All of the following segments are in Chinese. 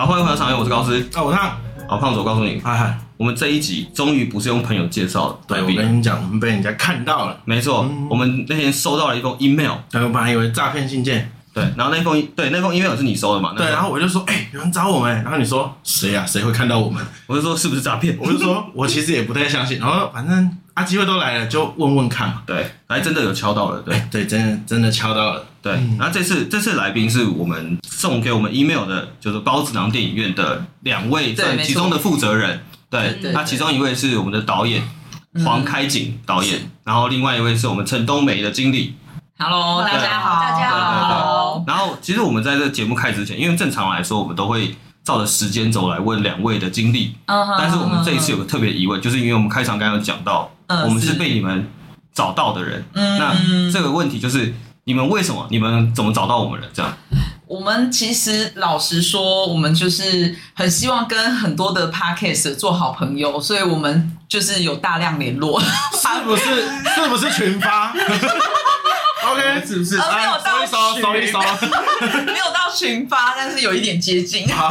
好，欢迎回到场域，我是高斯。啊，我烫。好，胖子，我告诉你，嗨嗨，我们这一集终于不是用朋友介绍的。对，我跟你讲，我们被人家看到了。没错，嗯、我们那天收到了一封 email，然后我本来以为诈骗信件。对，然后那封对那封 email 是你收的嘛？对，然后我就说，哎、欸，有人找我们。然后你说谁呀、啊？谁会看到我们？我就说是不是诈骗？我就说我其实也不太相信。然后反正啊，机会都来了，就问问看嘛。对，来真的有敲到了。对、欸、对，真的真的敲到了。对，嗯、然后这次这次来宾是我们送给我们 email 的，就是包子囊电影院的两位在其中的负责人。对，对他其中一位是我们的导演黄开景导演，嗯、然后另外一位是我们陈冬梅的经理。Hello，大家好，大家好。然后，其实我们在这个节目开始之前，因为正常来说，我们都会照着时间轴来问两位的经历。Uh-huh, 但是我们这一次有个特别疑问，就是因为我们开场刚刚有讲到，uh, 我们是被你们找到的人。Uh, 那这个问题就是，你们为什么？你们怎么找到我们的？这样？我们其实老实说，我们就是很希望跟很多的 podcast 做好朋友，所以我们就是有大量联络。是不是？是不是群发？OK，是不是？呃，没有到群，搜一搜，没有到群发，但是有一点接近。好，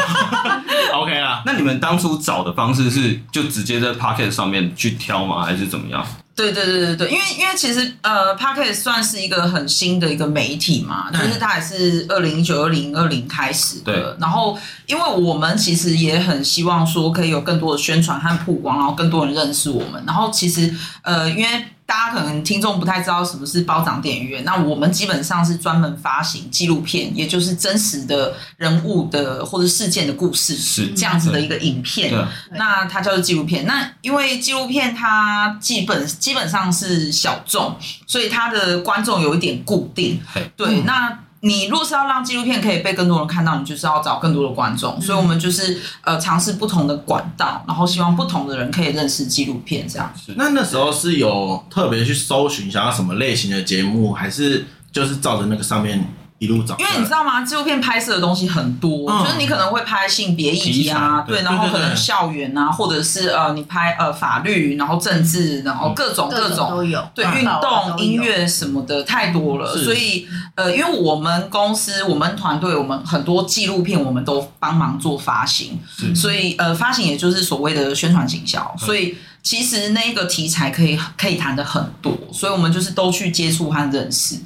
OK 啊。那你们当初找的方式是就直接在 Pocket 上面去挑吗？还是怎么样？对对对对对，因为因为其实呃，Pocket 算是一个很新的一个媒体嘛，就是它也是二零一九、二零二零开始的。对。然后，因为我们其实也很希望说可以有更多的宣传和曝光，然后更多人认识我们。然后，其实呃，因为大家可能听众不太知道什么是孢子囊电影院，那我们基本上是专门发行纪录片，也就是真实的人物的或者事件的故事，是这样子的一个影片。那它叫做纪录片。那因为纪录片它基本基本上是小众，所以它的观众有一点固定。对，那。你若是要让纪录片可以被更多人看到，你就是要找更多的观众，嗯、所以我们就是呃尝试不同的管道，然后希望不同的人可以认识纪录片这样。那那时候是有特别去搜寻想要什么类型的节目，还是就是照着那个上面？一路找，因为你知道吗？纪录片拍摄的东西很多，嗯、就是你可能会拍性别议题啊，对，然后可能校园啊，或者是呃，你拍呃法律，然后政治，然后各种各种，各种都有，对，运动、音乐什么的太多了。所以呃，因为我们公司、我们团队、我们很多纪录片，我们都帮忙做发行，所以呃，发行也就是所谓的宣传行销。所以其实那个题材可以可以谈的很多，所以我们就是都去接触和认识。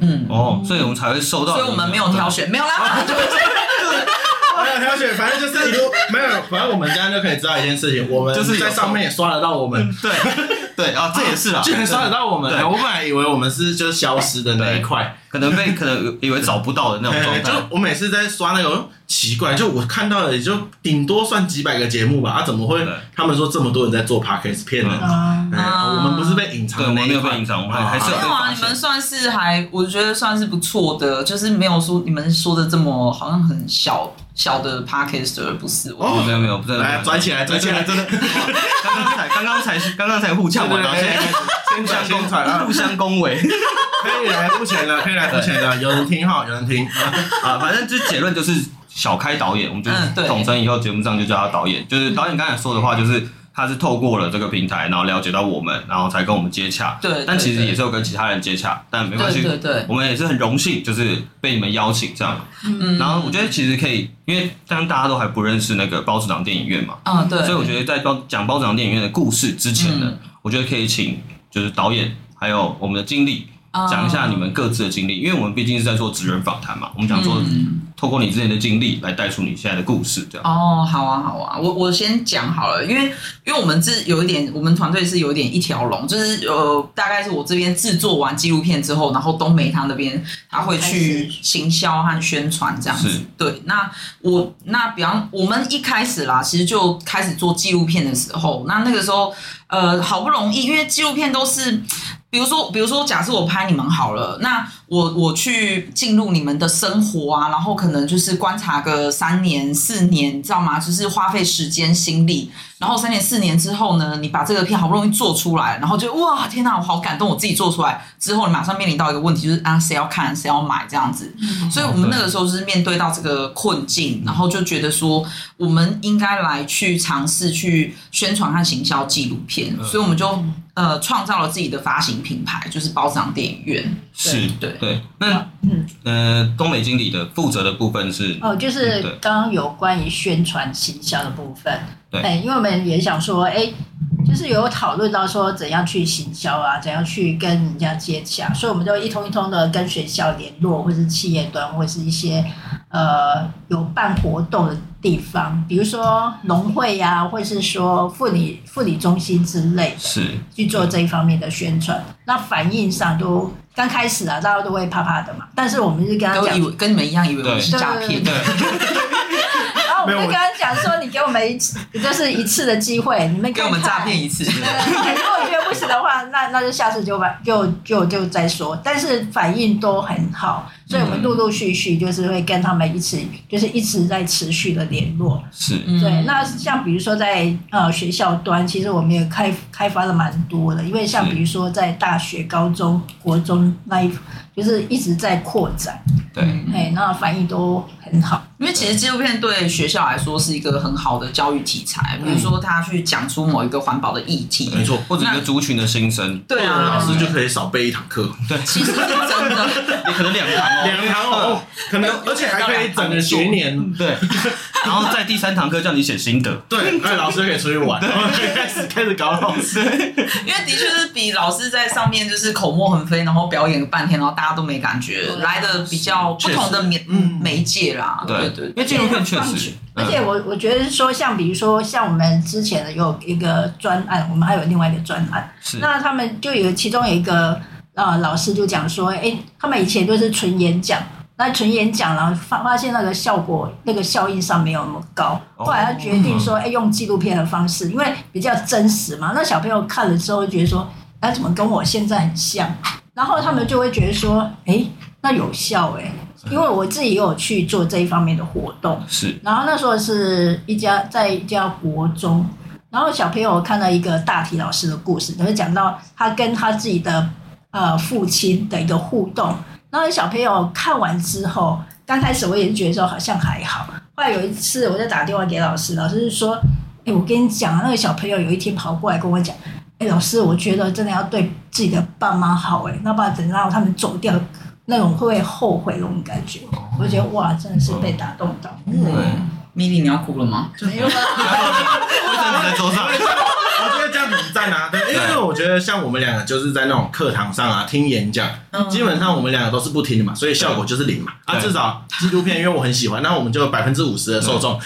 嗯。哦，所以我们才会收到，所以我们没有挑选，没有啦？没有挑选，反正就是没有，反正我们这样就可以知道一件事情，我们就是在上面也刷得到我们，对对啊，这也是啊，居然刷得到我们，我本来以为我们是就是消失的那一块，可能被可能以为找不到的那种状态，就我每次在刷那个。奇怪，就我看到的也就顶多算几百个节目吧，啊，怎么会？他们说这么多人在做 podcast 片呢？我们不是被隐藏的，没有被隐藏，我们还是有。没有啊，你们算是还，我觉得算是不错的，就是没有说你们说的这么好像很小小的 podcast 而不是。哦，没有没有，不是。来，转起来，转起来，真的。刚 刚才，刚刚才，刚刚才互呛完，然后现在先讲先传，互相恭维。可以来付钱了，可以来付钱了，有人听哈，有人听啊，反正这结论就是。小开导演，我们就统称以后节目上就叫他导演。就是导演刚才说的话，就是他是透过了这个平台，然后了解到我们，然后才跟我们接洽。对，但其实也是有跟其他人接洽，但没关系。对对对，我们也是很荣幸，就是被你们邀请这样。嗯，然后我觉得其实可以，因为当大家都还不认识那个包子长电影院嘛，啊对，所以我觉得在包讲包子囊电影院的故事之前呢，我觉得可以请就是导演还有我们的经理。讲一下你们各自的经历，因为我们毕竟是在做职人访谈嘛，我们想说透过你之前的经历来带出你现在的故事，这样。哦，好啊，好啊，我我先讲好了，因为因为我们是有一点，我们团队是有一点一条龙，就是呃，大概是我这边制作完纪录片之后，然后东梅他那边他会去行销和宣传这样子。对，那我那比方我们一开始啦，其实就开始做纪录片的时候，那那个时候呃，好不容易，因为纪录片都是。比如说，比如说，假设我拍你们好了，那我我去进入你们的生活啊，然后可能就是观察个三年四年，你知道吗？就是花费时间心力，然后三年四年之后呢，你把这个片好不容易做出来，然后就哇，天哪，我好感动，我自己做出来之后，你马上面临到一个问题，就是啊，谁要看，谁要买这样子。嗯，所以我们那个时候就是面对到这个困境，然后就觉得说，我们应该来去尝试去宣传和行销纪录片，所以我们就。呃创造了自己的发行品牌，就是包子堂电影院。是，对对。那嗯呃，东美经理的负责的部分是哦，就是刚刚有关于宣传行销的部分。对，因为我们也想说，哎。就是有讨论到说怎样去行销啊，怎样去跟人家接洽，所以我们就一通一通的跟学校联络，或是企业端，或是一些呃有办活动的地方，比如说农会呀、啊，或是说妇女妇女中心之类的，是去做这一方面的宣传。那反应上都刚开始啊，大家都会怕怕的嘛，但是我们是跟他讲，跟你们一样，以为我们是诈骗。我们就跟他讲说，你给我们一次，就是一次的机会，你们给我们诈骗一次。如果觉得不行的话，那那就下次就把就就就再说。但是反应都很好。所以我们陆陆续续就是会跟他们一起，就是一直在持续的联络。是，对。那像比如说在呃学校端，其实我们也开开发了蛮多的，因为像比如说在大学、高中、国中那一，就是一直在扩展。对。哎，那反应都很好。因为其实纪录片对学校来说是一个很好的教育题材，比如说他去讲出某一个环保的议题，没错，或者一个族群的心声，对啊，老师就可以少备一堂课。对，其实是真的，也可能两堂。两堂哦，可能而且还可以整个学年，对。然后在第三堂课叫你写心得，对，那老师可以出去玩，然后开始开始搞老师。因为的确是比老师在上面就是口沫横飞，然后表演半天，然后大家都没感觉，来的比较不同的媒媒介啦。对对，因为纪录片确实，而且我我觉得说，像比如说像我们之前的有一个专案，我们还有另外一个专案，那他们就有其中有一个。啊，老师就讲说，哎，他们以前都是纯演讲，那纯演讲，然后发发现那个效果，那个效应上没有那么高。后来他决定说，哎，用纪录片的方式，因为比较真实嘛。那小朋友看了之后，觉得说，哎，怎么跟我现在很像？然后他们就会觉得说，哎，那有效哎，因为我自己也有去做这一方面的活动。是。然后那时候是一家在一家国中，然后小朋友看到一个大体老师的故事，就是讲到他跟他自己的。呃，父亲的一个互动，然后小朋友看完之后，刚开始我也是觉得说好像还好。后来有一次，我就打电话给老师，老师就说：“哎，我跟你讲，那个小朋友有一天跑过来跟我讲，哎，老师，我觉得真的要对自己的爸妈好，哎，那不然等到他们走掉，那种会不会后悔那种感觉？”我就觉得哇，真的是被打动到。对，米莉，你要哭了吗？没有啊，为什么在桌上？很赞啊，对，因为我觉得像我们两个就是在那种课堂上啊听演讲，基本上我们两个都是不听的嘛，所以效果就是零嘛。啊，至少纪录片，因为我很喜欢，那我们就百分之五十的受众，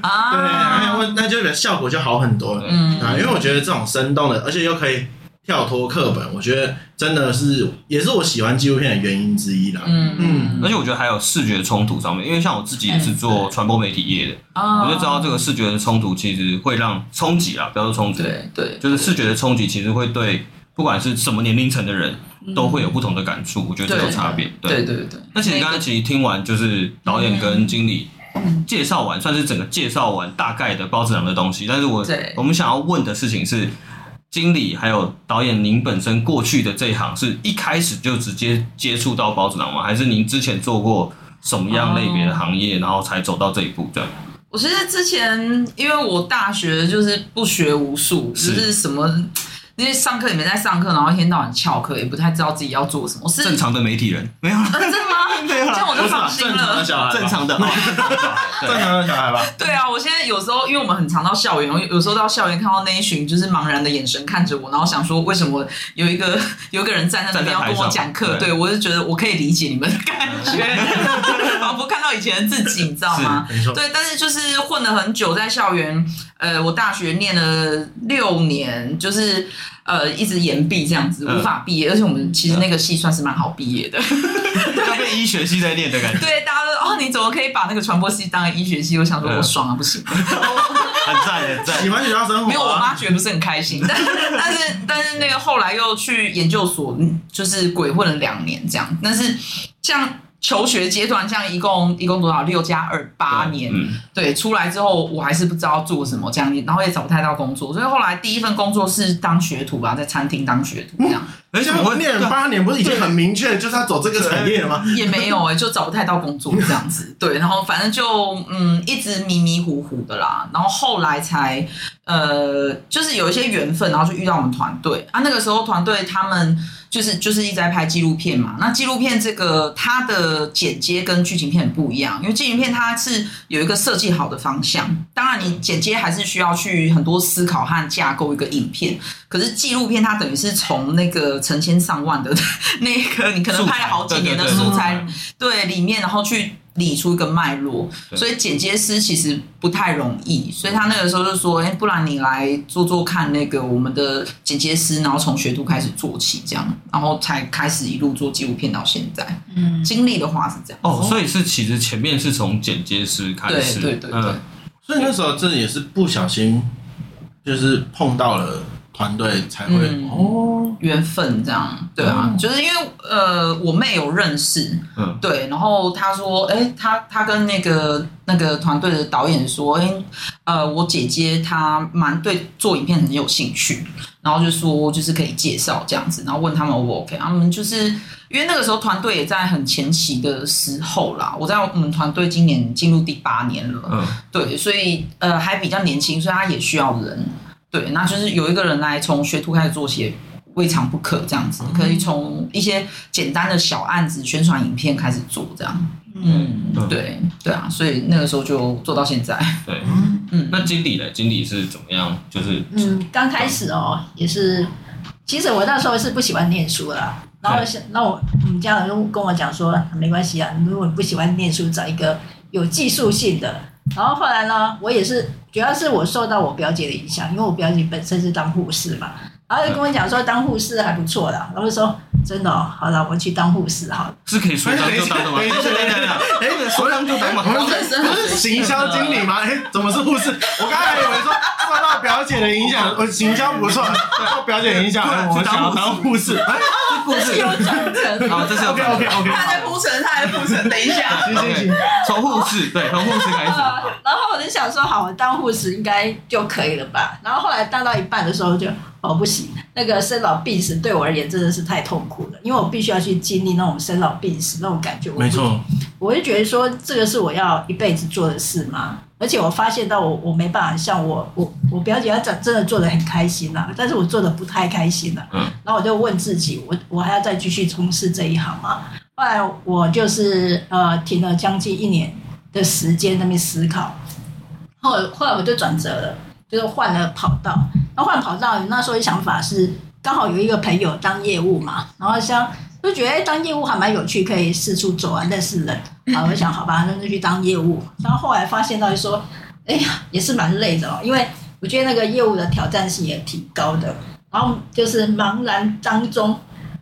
啊，对，那就效果就好很多了。嗯啊，因为我觉得这种生动的，而且又可以。跳脱课本，我觉得真的是也是我喜欢纪录片的原因之一啦。嗯嗯，而且我觉得还有视觉冲突上面，因为像我自己也是做传播媒体业的，嗯、我就知道这个视觉的冲突其实会让冲击啊，不要说冲击，对对，就是视觉的冲击其实会对不管是什么年龄层的人都会有不同的感触。我觉得这有差别。对对对。那其实刚刚其实听完就是导演跟经理介绍完，算是整个介绍完大概的包子堂的东西。但是我我们想要问的事情是。经理还有导演，您本身过去的这一行是一开始就直接接触到包子囊吗？还是您之前做过什么样类别的行业，然后才走到这一步？这样？我其实之前因为我大学就是不学无术，就是什么。因为上课里面在上课，然后一天到晚翘课，也不太知道自己要做什么。正常的媒体人，没有了。真的吗？没有了。这样我就放心了。正常的小孩，正常的，正常的小孩吧。对啊，我现在有时候，因为我们很常到校园，有有时候到校园看到那一群就是茫然的眼神看着我，然后想说，为什么有一个 有一个人站在那边要跟我讲课？对，我就觉得我可以理解你们的感觉，仿佛看到以前的自己，你知道吗？对，但是就是混了很久在校园。呃，我大学念了六年，就是呃一直延毕这样子，无法毕业。而且我们其实那个系算是蛮好毕业的，要被医学系在念的感觉。对，大家都哦，你怎么可以把那个传播系当医学系？我想说，我爽啊，不行，很赞很赞，喜欢学校生活。没有，我妈觉得不是很开心，但是 但是但是那个后来又去研究所，就是鬼混了两年这样。但是像求学阶段，像一共一共多少？六加二八年，嗯、对，出来之后我还是不知道做什么这样，然后也找不太到工作，所以后来第一份工作是当学徒吧，在餐厅当学徒这样。而且我念了八年，不是已经很明确就是要走这个产业了吗？也没有哎、欸，就找不太到工作这样子。对，然后反正就嗯，一直迷迷糊糊的啦，然后后来才呃，就是有一些缘分，然后就遇到我们团队啊，那个时候团队他们。就是就是一直在拍纪录片嘛，那纪录片这个它的剪接跟剧情片很不一样，因为剧情片它是有一个设计好的方向，当然你剪接还是需要去很多思考和架构一个影片，可是纪录片它等于是从那个成千上万的 那个你可能拍了好几年的素材，对里面然后去。理出一个脉络，所以剪接师其实不太容易，所以他那个时候就说：“哎、欸，不然你来做做看那个我们的剪接师，然后从学徒开始做起，这样，然后才开始一路做纪录片到现在。”嗯，经历的话是这样。哦，所以是其实前面是从剪接师开始，对对对对。所以那时候这也是不小心，就是碰到了。团队才会、嗯、哦，缘分这样，对啊，嗯、就是因为呃，我妹有认识，嗯，对，然后她说，哎、欸，她她跟那个那个团队的导演说，哎、欸，呃，我姐姐她蛮对做影片很有兴趣，然后就说就是可以介绍这样子，然后问他们 O 不 OK，他们就是因为那个时候团队也在很前期的时候啦，我在我们团队今年进入第八年了，嗯，对，所以呃还比较年轻，所以他也需要人。对，那就是有一个人来从学徒开始做起，未尝不可。这样子可以从一些简单的小案子、宣传影片开始做，这样。嗯，对，对啊，所以那个时候就做到现在。对，嗯，那经理呢？经理是怎么样？就是嗯，刚开始哦，也是，其实我那时候是不喜欢念书的，然后想，那我我们家人就跟我讲说，没关系啊，如果你不喜欢念书，找一个有技术性的。然后后来呢，我也是，主要是我受到我表姐的影响，因为我表姐本身是当护士嘛，然后就跟我讲说当护士还不错的，然后就说真的哦，好了，我去当护士好了。是可以说当就当的吗？哎，说当就当嘛，不 是行销经理吗？哎，怎么是护士？我刚才以为说受到表姐的影响，我行销不错，受表姐影响，我想当护士。哎，这故事有传承。好，这是 OK OK OK。他在铺陈，他在铺陈，等一下。行行行，从护士对，从护士开始。然后我就想说，好，我当护士应该就可以了吧？然后后来当到一半的时候就，哦，不行，那个生老病死对我而言真的是太痛苦了，因为我必须要去经历那种生老病死那种感觉。没错，我就觉得说，这个是我要一辈子做的事吗？而且我发现到我我没办法像我我我表姐她真真的做的很开心呐，但是我做的不太开心了。嗯，然后我就问自己，我我还要再继续从事这一行吗？后来我就是呃停了将近一年的时间那边思考，后来后来我就转折了，就是换了跑道。然后换跑道，那时候的想法是刚好有一个朋友当业务嘛，然后像就觉得哎当业务还蛮有趣，可以四处走啊，认识人。然后我想好吧，那就去当业务。然后后来发现到就说，哎呀也是蛮累的哦，因为我觉得那个业务的挑战性也挺高的。然后就是茫然当中。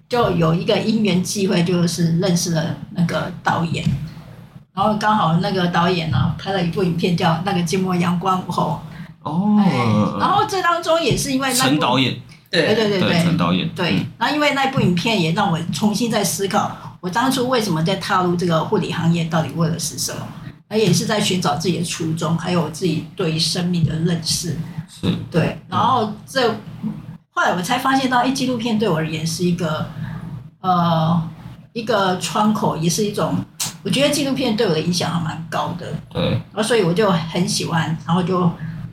就有一个因缘际会，就是认识了那个导演，然后刚好那个导演呢拍了一部影片叫《那个寂寞阳光午后》哦、哎，然后这当中也是因为那部陈导演，对对对对，陈导演对，然后因为那部影片也让我重新在思考，我当初为什么在踏入这个护理行业，到底为了是什么，而也是在寻找自己的初衷，还有我自己对于生命的认识，是，对，然后这。后来我才发现到，哎，纪录片对我而言是一个，呃，一个窗口，也是一种，我觉得纪录片对我的影响还蛮高的。对。然后所以我就很喜欢，然后就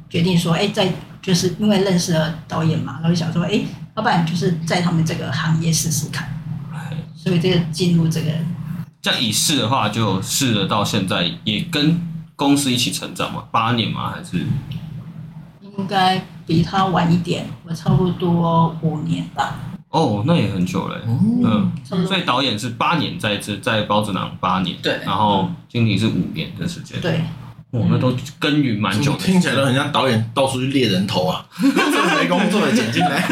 决定说，哎，在就是因为认识了导演嘛，然后就想说，哎，要不然就是在他们这个行业试试看。所以这个进入这个，这样一试的话，就试了到现在，也跟公司一起成长嘛，八年吗？还是？应该。比他晚一点，我差不多五年吧。哦，那也很久了。嗯，所以导演是八年在这，在包子囊八年。对。然后经理是五年的时间。对。我们都耕耘蛮久的，听起来都很像导演到处去猎人头啊，没工作的捡进来，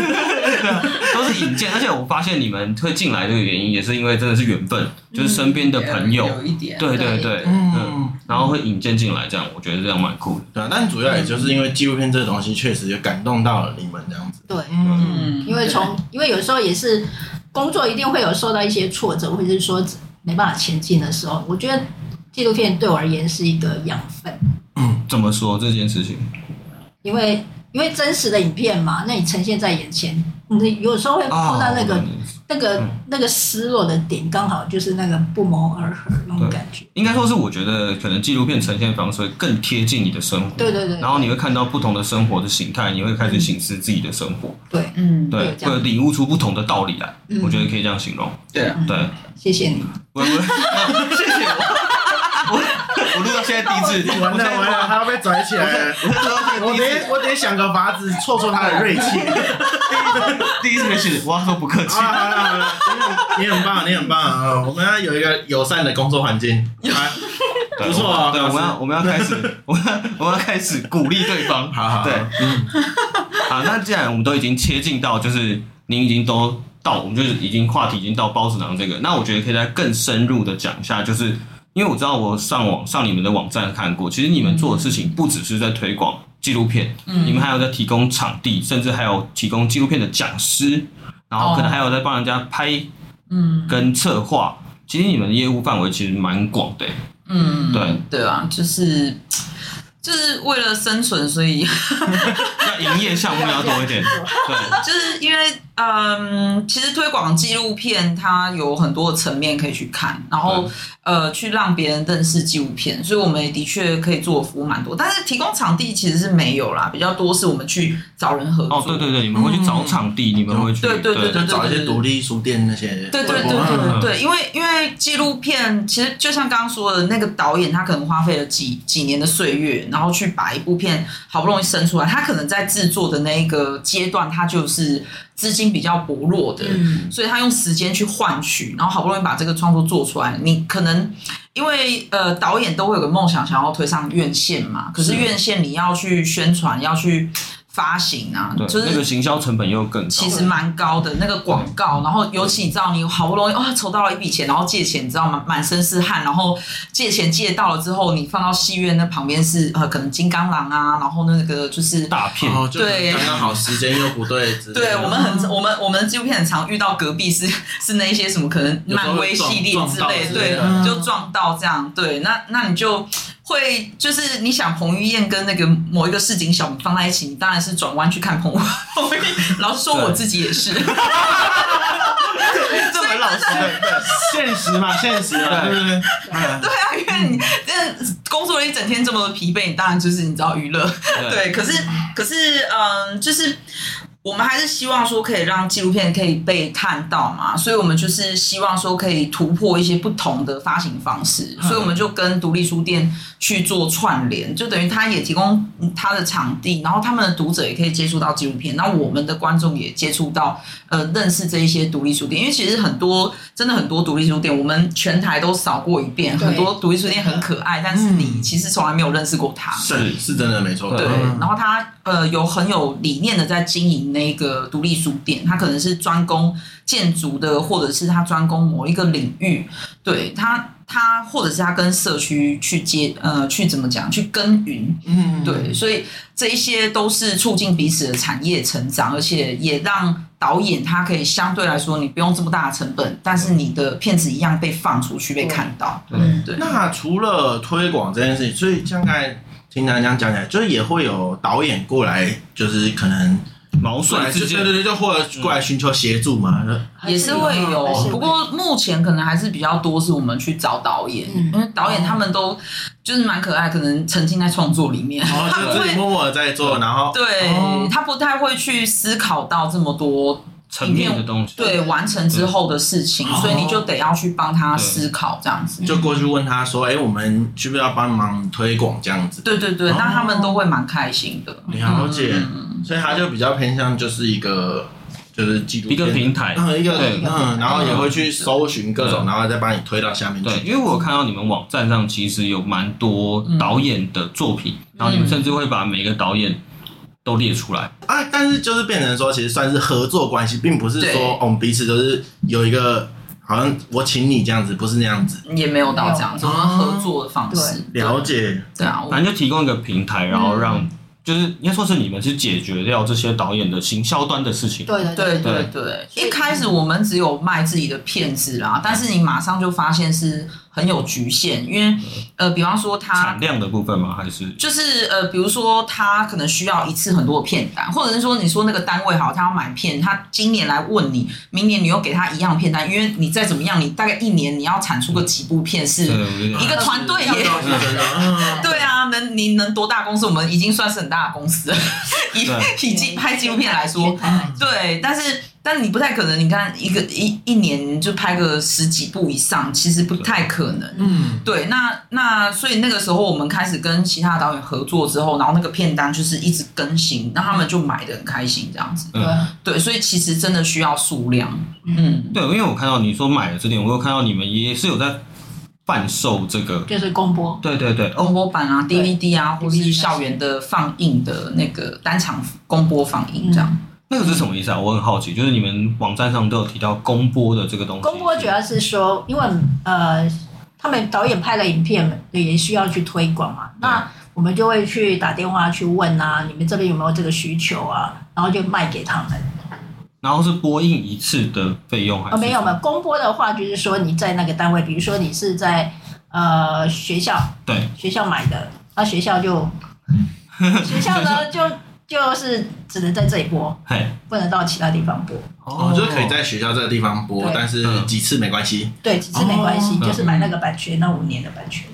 都是引荐。而且我发现你们会进来这个原因，也是因为真的是缘分，就是身边的朋友，有一点，对对对，嗯，然后会引荐进来，这样我觉得这样蛮酷的。对啊，但主要也就是因为纪录片这个东西确实也感动到了你们这样子。对，嗯，因为从因为有时候也是工作一定会有受到一些挫折，或者是说。没办法前进的时候，我觉得纪录片对我而言是一个养分。嗯，怎么说这件事情？因为因为真实的影片嘛，那你呈现在眼前，你有时候会碰到那个、哦、那个、嗯、那个失落的点，刚好就是那个不谋而合那种感觉。应该说是，我觉得可能纪录片呈现方式会更贴近你的生活。对对对。然后你会看到不同的生活的形态，你会开始省思自己的生活。对，嗯，对，会领悟出不同的道理来。嗯、我觉得可以这样形容。对啊，对，谢谢你。不不，谢谢我。我 我录到现在第一次，完了完了，他要被拽起来了。我得我得想个法子挫挫他的锐气。第一次没事，我要说不客气。好了好了，你很棒，你很棒啊！我们要有一个友善的工作环境，不错啊。对，我们要我们要开始，我们要我们要开始鼓励对方。好好，对，嗯，好。那既然我们都已经切近到，就是您已经都到，我们就是已经话题已经到包子囊这个，那我觉得可以再更深入的讲一下，就是。因为我知道我上网上你们的网站看过，其实你们做的事情不只是在推广纪录片，嗯，你们还有在提供场地，甚至还有提供纪录片的讲师，然后可能还有在帮人家拍，嗯，跟策划。其实你们的业务范围其实蛮广的，嗯，对。对啊，就是就是为了生存，所以 那营业项目要多一点，对，就是因为。嗯，其实推广纪录片它有很多的层面可以去看，然后呃，去让别人认识纪录片，所以我们也的确可以做服务蛮多。但是提供场地其实是没有啦，比较多是我们去找人合作。哦，对对对，你们会去找场地，嗯、你们会去对对对对，找一些独立书店那些。对对对，对，对，因为因为纪录片其实就像刚刚说的那个导演，他可能花费了几几年的岁月，然后去把一部片好不容易生出来，他可能在制作的那一个阶段，他就是。资金比较薄弱的，嗯，所以他用时间去换取，然后好不容易把这个创作做出来。你可能因为呃，导演都会有个梦想，想要推上院线嘛，可是院线你要去宣传，要去。发行啊，就是那个行销成本又更高，其实蛮高的那个广告，然后尤其你知道，你好不容易哇筹到了一笔钱，然后借钱，你知道吗？满身是汗，然后借钱借到了之后，你放到戏院那旁边是呃可能金刚狼啊，然后那个就是大片，对，刚刚好时间又不对，对我们很我们我们纪录片很常遇到隔壁是 是那些什么可能漫威系列之类，对，就撞到这样，对，那那你就。会就是你想彭于晏跟那个某一个市井小民放在一起，你当然是转弯去看彭于晏。老实说，我自己也是。这么老实 的，现实嘛，现实啊，对不对？对啊，因为你这工作了一整天这么疲惫，你当然就是你知道娱乐。对，可是可是嗯，就是。我们还是希望说可以让纪录片可以被看到嘛，所以我们就是希望说可以突破一些不同的发行方式，所以我们就跟独立书店去做串联，就等于他也提供他的场地，然后他们的读者也可以接触到纪录片，那我们的观众也接触到呃认识这一些独立书店，因为其实很多真的很多独立书店，我们全台都扫过一遍，很多独立书店很可爱，但是你其实从来没有认识过他，是是真的没错，对，然后他呃有很有理念的在经营。那个独立书店，他可能是专攻建筑的，或者是他专攻某一个领域，对他，他或者是他跟社区去接，呃，去怎么讲，去耕耘，嗯，对，所以这一些都是促进彼此的产业成长，而且也让导演他可以相对来说，你不用这么大的成本，但是你的片子一样被放出去，被看到，嗯，对。那除了推广这件事情，所以像刚才听他这样讲起来，就是也会有导演过来，就是可能。毛遂自荐，对对对，就或者过来寻求协助嘛，也是会有。不过目前可能还是比较多是我们去找导演，因为导演他们都就是蛮可爱，可能沉浸在创作里面，他们会默默的在做，然后对他不太会去思考到这么多。层面的东西，对，完成之后的事情，所以你就得要去帮他思考这样子，就过去问他说：“哎，我们需不需要帮忙推广这样子？”对对对，那他们都会蛮开心的。了解，所以他就比较偏向就是一个就是记录一个平台，一个嗯，然后也会去搜寻各种，然后再帮你推到下面去。对，因为我看到你们网站上其实有蛮多导演的作品，然后你们甚至会把每个导演。都列出来啊！但是就是变成说，其实算是合作关系，并不是说我们彼此都是有一个好像我请你这样子，不是那样子，也没有到这样子，我们合作的方式。了解，对啊，反正就提供一个平台，然后让就是应该说是你们去解决掉这些导演的行销端的事情。对对对对对，一开始我们只有卖自己的片子啦，但是你马上就发现是很有局限，因为呃，比方说它产量的部分吗？还是就是呃，比如说它可能需要一次很多的片单，或者是说你说那个单位好，他要买片，他今年来问你，明年你又给他一样片单，因为你再怎么样，你大概一年你要产出个几部片是一个团队也。对啊，能你能多大公司？我们已经算是很大的公司了，以以纪拍纪录片来说，对，但是。但你不太可能，你看一个一一年就拍个十几部以上，其实不太可能。嗯，对，那那所以那个时候我们开始跟其他导演合作之后，然后那个片单就是一直更新，那他们就买的很开心这样子。嗯，对，所以其实真的需要数量。嗯，对，因为我看到你说买了这点，我有看到你们也是有在贩售这个，就是公播。对对对，公播版啊，DVD 啊，或是校园的放映的那个单场公播放映这样。那个是什么意思啊？我很好奇，就是你们网站上都有提到公播的这个东西。公播主要是说，因为呃，他们导演拍了影片，也需要去推广嘛。那我们就会去打电话去问啊，你们这边有没有这个需求啊？然后就卖给他们。然后是播映一次的费用还是？哦，没有没有，公播的话就是说你在那个单位，比如说你是在呃学校，对，学校买的，那学校就 学校呢就。就是只能在这里播，嘿不能到其他地方播。哦，就是可以在学校这个地方播，但是几次没关系。对，几次没关系，哦、就是买那个版权，那五年的版权。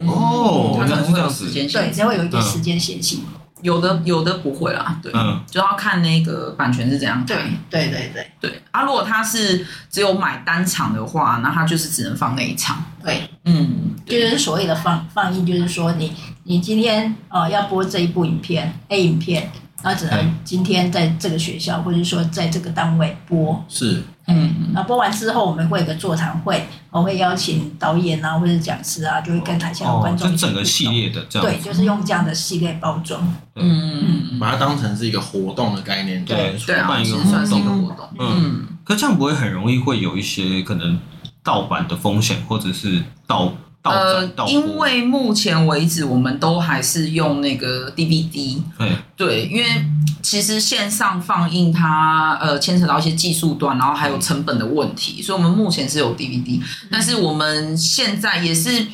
哦，它可能会有时间对，才会有一点时间限期。有的有的不会啦，对，嗯，就要看那个版权是怎样。对对对对对。啊，如果他是只有买单场的话，那他就是只能放那一场。对，嗯，就是所谓的放放映，就是说你你今天呃要播这一部影片 A 影片。那只能今天在这个学校，或者说在这个单位播。是，嗯，那播完之后，我们会有个座谈会，我会邀请导演啊，或者讲师啊，就会跟台下的观众。就整个系列的这样。对，就是用这样的系列包装。嗯嗯，把它当成是一个活动的概念，对，对啊，其实算是一个活动。嗯，可这样不会很容易会有一些可能盗版的风险，或者是盗。呃，因为目前为止，我们都还是用那个 DVD。对，对，因为其实线上放映它呃牵扯到一些技术端，然后还有成本的问题，所以我们目前是有 DVD。但是我们现在也是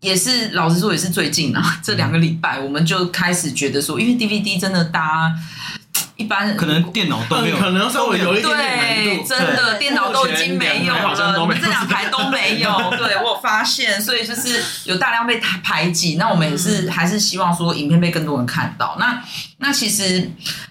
也是老实说，也是最近啊这两个礼拜，我们就开始觉得说，因为 DVD 真的搭。一般可能电脑都没有，可能稍微有一点点对，真的电脑都已经没有了，我们这两台都没有。对，我有发现，所以就是有大量被排挤。那我们也是还是希望说影片被更多人看到。那那其实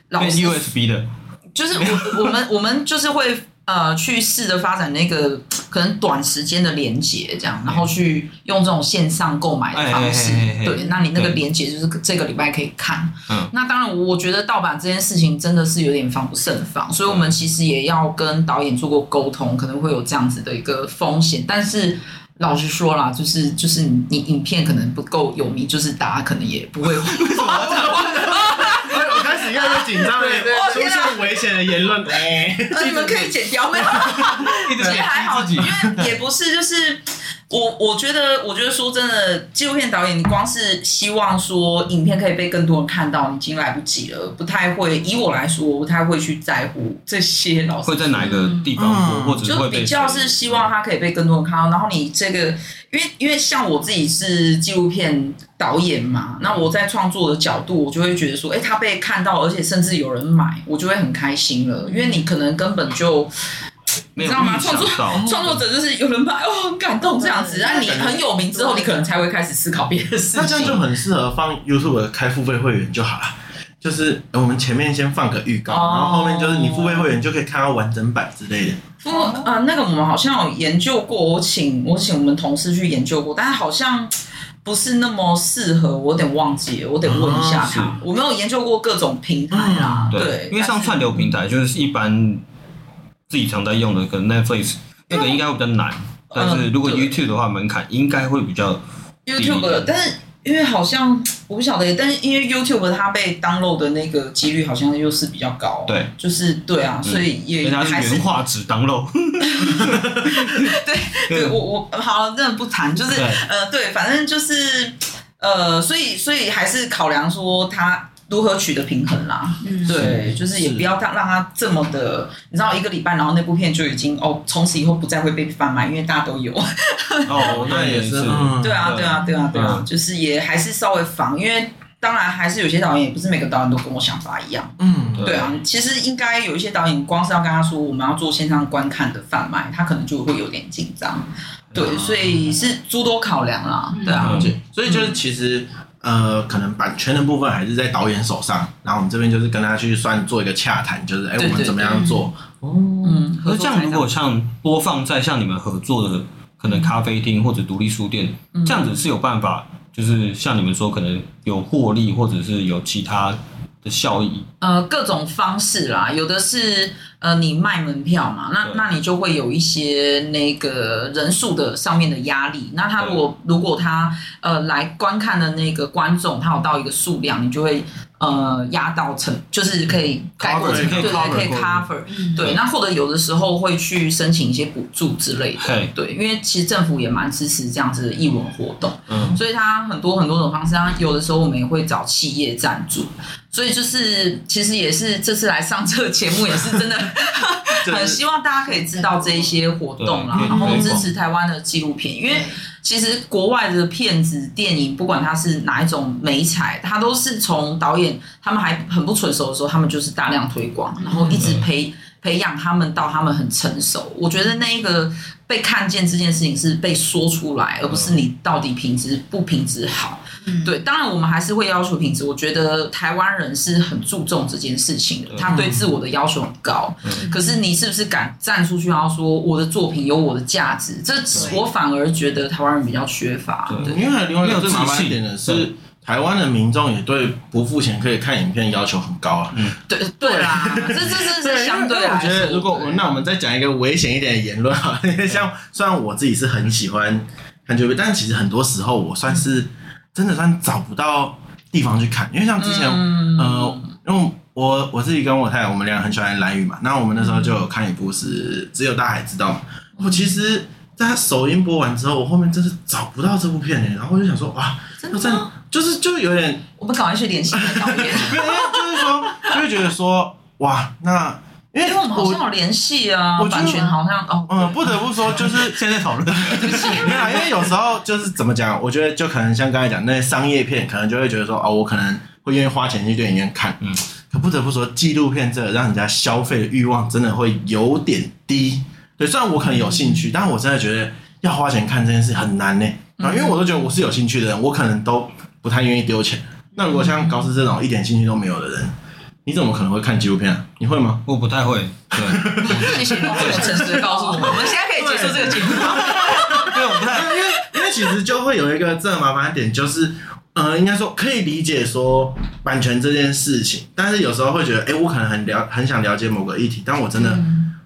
老师 USB 的，就是我我们我们就是会。呃，去试着发展那个可能短时间的连接，这样，然后去用这种线上购买的方式。对，那你那个连接就是这个礼拜可以看。嗯，那当然，我觉得盗版这件事情真的是有点防不胜防，所以我们其实也要跟导演做过沟通，可能会有这样子的一个风险。但是老实说啦，就是就是你你影片可能不够有名，就是大家可能也不会。越来越紧张了，出现危险的言论，哎，你们可以剪掉没有？其实还好，因为也不是，就是我我觉得，我觉得说真的，纪录片导演，你光是希望说影片可以被更多人看到，你已经来不及了，不太会。以我来说，我不太会去在乎这些老师会在哪一个地方播，或者就比较是希望他可以被更多人看到。然后你这个。因为因为像我自己是纪录片导演嘛，那我在创作的角度，我就会觉得说，哎，他被看到，而且甚至有人买，我就会很开心了。因为你可能根本就，你知道吗？创作 创作者就是有人买，哦，很感动这样子。那你很有名之后，你可能才会开始思考别的事情。那这样就很适合放 YouTube 开付费会员就好了。就是我们前面先放个预告，然后后面就是你付费会员就可以看到完整版之类的。不过啊，那个我们好像有研究过，我请我请我们同事去研究过，但是好像不是那么适合，我有点忘记了，我得问一下他。我没有研究过各种平台啊，对，因为像串流平台就是一般自己常在用的，可能 Netflix 那个应该会比较难，但是如果 YouTube 的话，门槛应该会比较 YouTube，但是。因为好像 我不晓得，但是因为 YouTube 它被 download 的那个几率好像又是比较高，对，就是对啊，所以也还是原画质 download。对，对我我好了，真的不谈，就是呃，对，反正就是呃，所以所以还是考量说他。如何取得平衡啦。嗯，对，就是也不要让让它这么的，你知道一个礼拜，然后那部片就已经哦，从此以后不再会被贩卖，因为大家都有。哦，那也是，对啊，对啊，对啊，对啊，就是也还是稍微防，因为。当然，还是有些导演也不是每个导演都跟我想法一样。嗯，对啊，其实应该有一些导演，光是要跟他说我们要做线上观看的贩卖，他可能就会有点紧张。对，所以是诸多考量啦。对啊，所以就是其实呃，可能版权的部分还是在导演手上，然后我们这边就是跟他去算做一个洽谈，就是哎，我们怎么样做？哦，嗯，那这样如果像播放在像你们合作的可能咖啡厅或者独立书店，这样子是有办法。就是像你们说，可能有获利，或者是有其他的效益。呃，各种方式啦，有的是呃，你卖门票嘛，那那你就会有一些那个人数的上面的压力。那他如果如果他呃来观看的那个观众，他有到一个数量，你就会。呃，压到成就是可以盖过成，对对，可以 cover，对。那或者有的时候会去申请一些补助之类的，对，因为其实政府也蛮支持这样子的艺文活动，嗯，所以它很多很多种方式。它有的时候我们也会找企业赞助，所以就是其实也是这次来上这个节目也是真的 很希望大家可以知道这一些活动啦，然后支持台湾的纪录片，因为。其实国外的片子、电影，不管它是哪一种美彩，它都是从导演他们还很不成熟的时候，他们就是大量推广，然后一直培培养他们到他们很成熟。我觉得那一个被看见这件事情是被说出来，而不是你到底品质不品质好。嗯、对，当然我们还是会要求品质。我觉得台湾人是很注重这件事情的，他对自我的要求很高。嗯、可是你是不是敢站出去，然后说我的作品有我的价值？这我反而觉得台湾人比较缺乏。对，因为还有另外一个最麻烦一点的是，台湾的民众也对不付钱可以看影片要求很高啊。嗯，对对啦，这这这是相对。我觉得如果那我们再讲一个危险一点的言论啊，因 为像虽然我自己是很喜欢看纪录片，但其实很多时候我算是。真的算找不到地方去看，因为像之前，嗯、呃，因为我我自己跟我太太，我们俩很喜欢蓝雨嘛，那我们那时候就有看一部是《只有大海知道》嘛。我其实在他首映播完之后，我后面真是找不到这部片诶，然后我就想说，哇，真的，就是就有点，我们赶快去联系导演，就是说，就会觉得说，哇，那。因为我们好像有联系啊，我版权好像哦，嗯，不得不说，就是 现在讨论，对不起，没有，因为有时候就是怎么讲，我觉得就可能像刚才讲那些商业片，可能就会觉得说，哦，我可能会愿意花钱去电影院看，嗯，可不得不说，纪录片这个让人家消费的欲望真的会有点低，对，虽然我可能有兴趣，但我真的觉得要花钱看这件事很难呢，啊，因为我都觉得我是有兴趣的人，我可能都不太愿意丢钱，那如果像高斯这种一点兴趣都没有的人。你怎么可能会看纪录片啊？你会吗？我不太会。对，谢谢你诚实的告诉我们，我们现在可以结束这个节目吗？对，我不太，因为因为其实就会有一个这麻烦点，就是呃，应该说可以理解说版权这件事情，但是有时候会觉得，哎，我可能很了很想了解某个议题，但我真的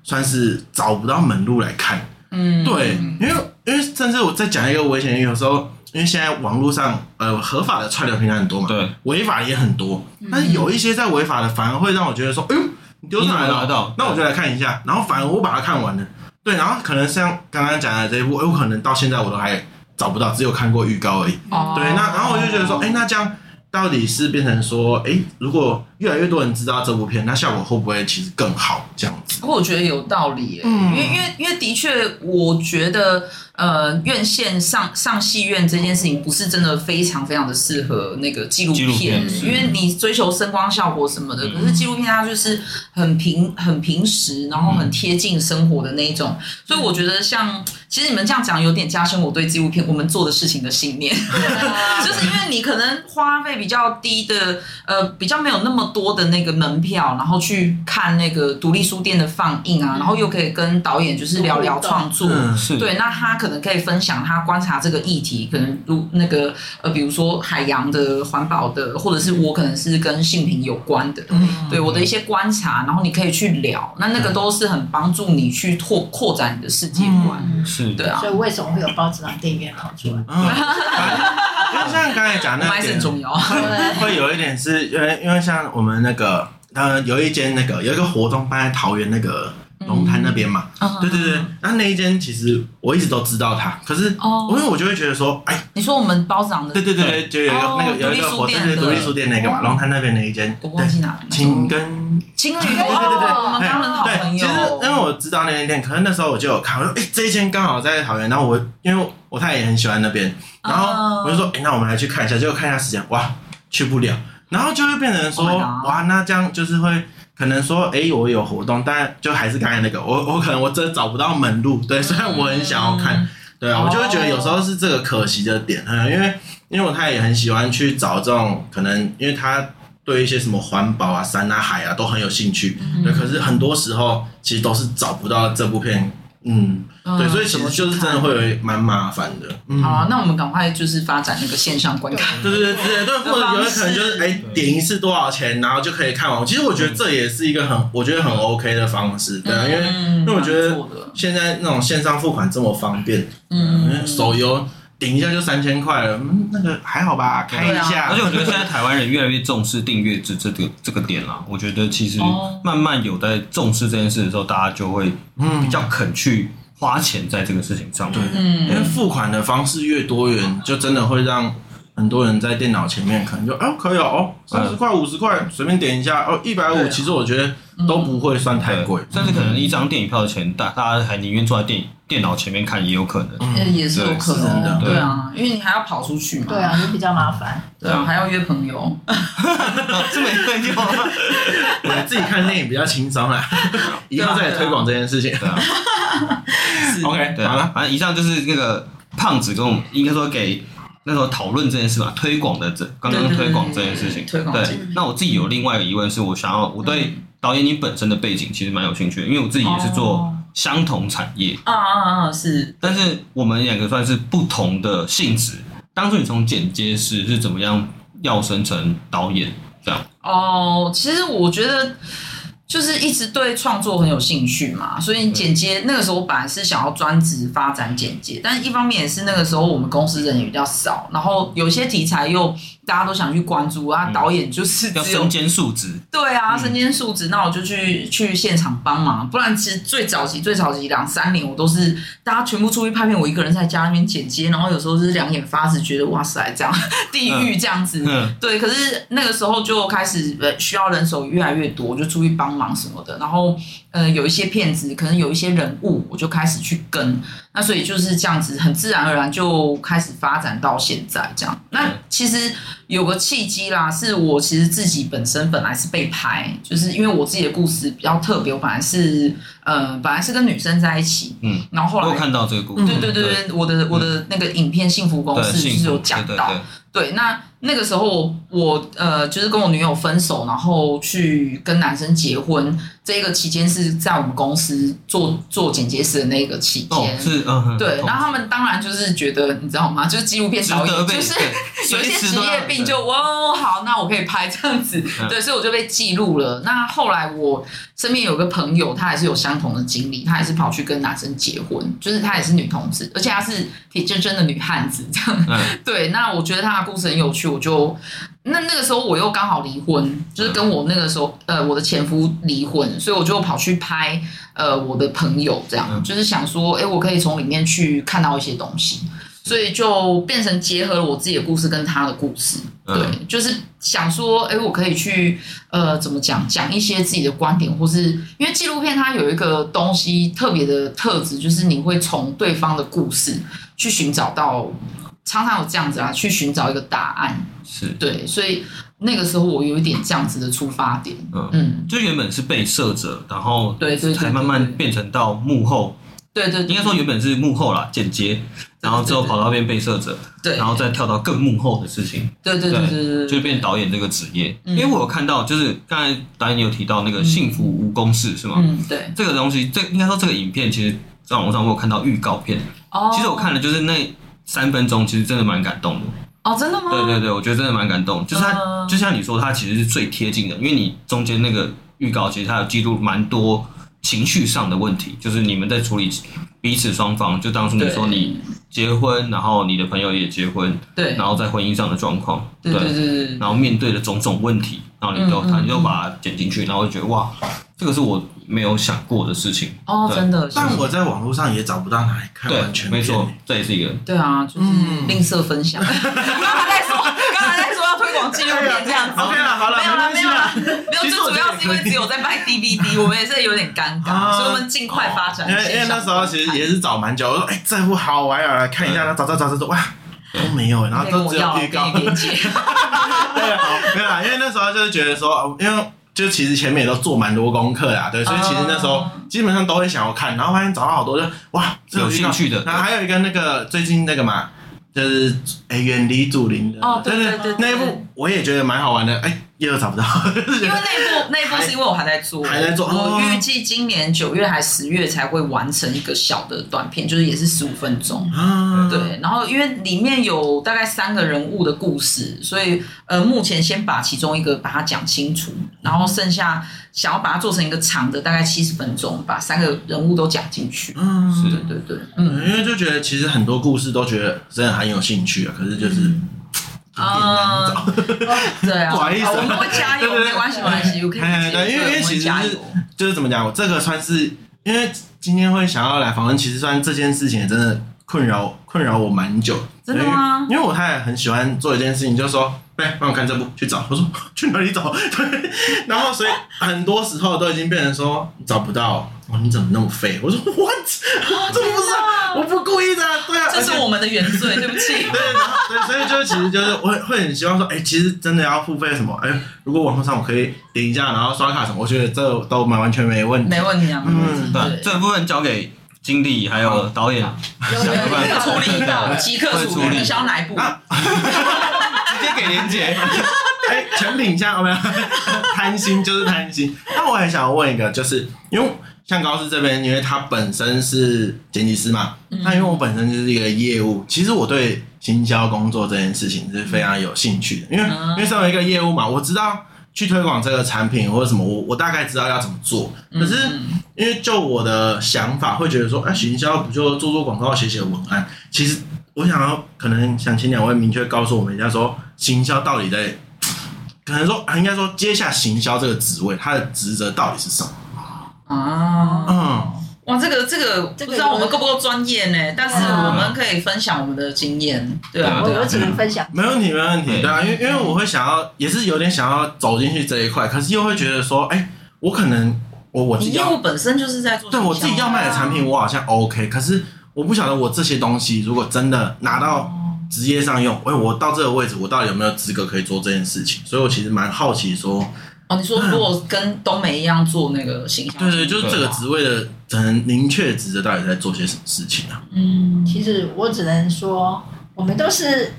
算是找不到门路来看。嗯，对，因为因为甚至我再讲一个危险，有时候。因为现在网络上，呃，合法的串流平台很多嘛，对，违法也很多。但是有一些在违法的，反而会让我觉得说，哎呦，你丢上来了，那我就来看一下。然后反而我把它看完了，对。然后可能像刚刚讲的这一部，有可能到现在我都还找不到，只有看过预告而已。对，那然后我就觉得说，哎，那这样到底是变成说，哎，如果越来越多人知道这部片，那效果会不会其实更好？这样子？不过我觉得有道理，嗯，因为因为因为的确，我觉得。呃，院线上上戏院这件事情不是真的非常非常的适合那个纪录片，录片因为你追求声光效果什么的。嗯、可是纪录片它就是很平很平实，然后很贴近生活的那一种。嗯、所以我觉得像其实你们这样讲有点加深我对纪录片我们做的事情的信念，就是因为你可能花费比较低的，呃，比较没有那么多的那个门票，然后去看那个独立书店的放映啊，然后又可以跟导演就是聊聊创作，嗯、对，那他可。能可以分享他观察这个议题，可能如那个呃，比如说海洋的、环保的，或者是我可能是跟性平有关的，嗯、对我的一些观察，然后你可以去聊，那那个都是很帮助你去拓扩展你的世界观，嗯、是。对啊。所以为什么会有报纸档电影院跑出来？嗯、因为像刚才讲那点，很重要，会有一点是因为因为像我们那个呃，有一间那个有一个活动办在桃园那个。龙潭那边嘛，对对对，那那一间其实我一直都知道它，可是因为我就会觉得说，哎，你说我们包长的，对对对对，就有一个那个有一个火车独立书店那个嘛，龙潭那边那一间，我忘记哪，青跟青旅，对对对对，我们当然好朋友。其实因为我知道那间店，可能那时候我就有看，我说哎，这一间刚好在桃园，然后我因为我太太也很喜欢那边，然后我就说，哎，那我们来去看一下，结果看一下时间，哇，去不了，然后就会变成说，哇，那这样就是会。可能说，哎、欸，我有活动，但就还是刚才那个，我我可能我真的找不到门路，对，虽然我很想要看，嗯、对啊，我就会觉得有时候是这个可惜的点，嗯，因为因为我太太也很喜欢去找这种，可能因为他对一些什么环保啊、山啊、海啊都很有兴趣，嗯、对，可是很多时候其实都是找不到这部片。嗯，对，所以其实就是真的会有蛮麻烦的。好啊，那我们赶快就是发展那个线上观看。对对对对，或者有的可能就是哎，点一次多少钱，然后就可以看完。其实我觉得这也是一个很，我觉得很 OK 的方式，对啊，因为因为我觉得现在那种线上付款这么方便，嗯，手游。顶一下就三千块了，嗯，那个还好吧，开一下。而且我觉得现在台湾人越来越重视订阅制这个这个点了。我觉得其实慢慢有在重视这件事的时候，大家就会比较肯去花钱在这个事情上面。对，因为付款的方式越多元，就真的会让很多人在电脑前面可能就哦可以哦，三十块五十块随便点一下哦，一百五，其实我觉得都不会算太贵，甚至可能一张电影票的钱，大大家还宁愿坐在电影。电脑前面看也有可能，嗯，也是有可能的，对。啊，因为你还要跑出去嘛，对啊，就比较麻烦，对啊，还要约朋友，这没朋友，我自己看电影比较轻松啦，以后再来推广这件事情，对啊，OK，好了，反正以上就是那个胖子跟我们应该说给那时候讨论这件事嘛，推广的这刚刚推广这件事情，对，那我自己有另外一个疑问，是我想要我对导演你本身的背景其实蛮有兴趣的，因为我自己也是做。相同产业啊啊啊！是，但是我们两个算是不同的性质。当初你从剪接师是怎么样要升成导演这样？哦，其实我觉得就是一直对创作很有兴趣嘛，所以剪接那个时候我本来是想要专职发展剪接，但是一方面也是那个时候我们公司人也比较少，然后有些题材又。大家都想去关注啊，导演就是要身兼数职，对啊，身兼数职，那我就去去现场帮忙。不然其实最早期最早期两三年，我都是大家全部出去拍片，我一个人在家里面剪接，然后有时候是两眼发直，觉得哇塞，这样 地狱这样子。嗯，对。可是那个时候就开始呃需要人手越来越多，我就出去帮忙什么的。然后呃有一些片子，可能有一些人物，我就开始去跟。那所以就是这样子，很自然而然就开始发展到现在这样。那其实。有个契机啦，是我其实自己本身本来是被拍，就是因为我自己的故事比较特别，我本来是呃本来是跟女生在一起，嗯，然后后来我看到这个故事，对对对对，对。我的我的那个影片《幸福公式》就是有讲到，对，那那个时候我呃就是跟我女友分手，然后去跟男生结婚。这个期间是在我们公司做做剪接师的那个期间，哦、是嗯，对，然后他们当然就是觉得你知道吗？就是纪录片导演，就是有一些职业病就，就哦好，那我可以拍这样子，嗯、对，所以我就被记录了。那后来我身边有个朋友，他还是有相同的经历，他也是跑去跟男生结婚，就是他也是女同志，而且他是铁铮铮的女汉子这样。嗯、对，那我觉得他的故事很有趣，我就。那那个时候我又刚好离婚，就是跟我那个时候呃我的前夫离婚，所以我就跑去拍呃我的朋友这样，就是想说，哎，我可以从里面去看到一些东西，所以就变成结合了我自己的故事跟他的故事，对，就是想说，哎，我可以去呃怎么讲讲一些自己的观点，或是因为纪录片它有一个东西特别的特质，就是你会从对方的故事去寻找到。常常有这样子啊，去寻找一个答案，是。对，所以那个时候我有一点这样子的出发点，嗯。嗯，就原本是被摄者，然后对对，才慢慢变成到幕后，对对，应该说原本是幕后啦，剪接，然后之后跑到变被摄者，对，然后再跳到更幕后的事情，对对对对，就变导演这个职业，因为我有看到，就是刚才导演有提到那个幸福无公式是吗？嗯，对，这个东西，这应该说这个影片，其实在网络上我有看到预告片，哦，其实我看了就是那。三分钟其实真的蛮感动的哦，真的吗？对对对，我觉得真的蛮感动。就是他，就像你说，他其实是最贴近的，因为你中间那个预告，其实他有记录蛮多情绪上的问题，就是你们在处理彼此双方。就当初你说你结婚，然后你的朋友也结婚，对，然后在婚姻上的状况，对对对，然后面对的种种问题，然后你都他你都把它剪进去，然后就觉得哇，这个是我没有想过的事情。哦，真的。但我在网络上也找不到哪里看完全没错，这也是一个。对啊，就是吝啬分享。刚才在说，刚才在说要推广纪录片这样子。OK 了，好了，没有了，没有了，没有。最主要是因为只有在卖 DVD，我们也是有点尴尬，所以我们尽快发展。因为因为那时候其实也是找蛮久，我说哎，这部好玩啊，来看一下。然后找找找找找，哇，都没有，然后都只有预告。对啊，好，没有啦，因为那时候就是觉得说，因为。就其实前面也都做蛮多功课啦，对，所以其实那时候基本上都会想要看，然后发现找到好多就哇，有兴趣的。然后还有一个那个最近那个嘛，就是哎远离祖林的，哦，对对对，那一部我也觉得蛮好玩的，哎。又找不到，因为那部 那部是因为我还在做，还在做。我预计今年九月还十月才会完成一个小的短片，就是也是十五分钟。啊，对。然后因为里面有大概三个人物的故事，所以呃，目前先把其中一个把它讲清楚，然后剩下想要把它做成一个长的，大概七十分钟，把三个人物都讲进去。嗯，是对对对，嗯，因为就觉得其实很多故事都觉得真的很有兴趣啊，可是就是。啊，对啊，不好意思，我们会加油，没关系，没关系，OK。对，因为因为其实是就是怎么讲，我这个算是因为今天会想要来访问，其实算这件事情也真的困扰困扰我蛮久。真的吗？因为我太太很喜欢做一件事情，就是说，哎，帮我看这部，去找。我说去哪里找？对，然后所以很多时候都已经变成说找不到。哦，你怎么那么废？我说 what？这不是，我不故意的，对啊，这是我们的原罪，对不起。对，然后对，所以就其实就是我会很希望说，哎，其实真的要付费什么？哎，如果网络上我可以点一下，然后刷卡什么，我觉得这都蛮完全没问题，没问题啊。嗯，对，这部分交给经理还有导演想办法处理的，即刻处理。你想要哪一部？直接给连结。哎，全品项有没有？贪心就是贪心。那我还想要问一个，就是因为。像高斯这边，因为他本身是剪辑师嘛，那、嗯、因为我本身就是一个业务，其实我对行销工作这件事情是非常有兴趣的，因为、嗯、因为身为一个业务嘛，我知道去推广这个产品或者什么，我我大概知道要怎么做。可是因为就我的想法，会觉得说，哎、啊，行销不就做做广告、写写文案？其实我想要可能想请两位明确告诉我们一下说，说行销到底在，可能说应该说接下行销这个职位，他的职责到底是什么？啊，嗯，哇，这个这个不知道我们够不够专业呢？但是我们可以分享我们的经验，对啊，我只能分享，没问题，没问题，对啊，因为因为我会想要，也是有点想要走进去这一块，可是又会觉得说，哎，我可能我我你业务本身就是在做，对我自己要卖的产品，我好像 OK，可是我不晓得我这些东西如果真的拿到职业上用，哎，我到这个位置，我到底有没有资格可以做这件事情？所以我其实蛮好奇说。哦，你说 如果跟东梅一样做那个形象，对对，就是这个职位的很明确职责到底在做些什么事情啊？嗯，其实我只能说，我们都是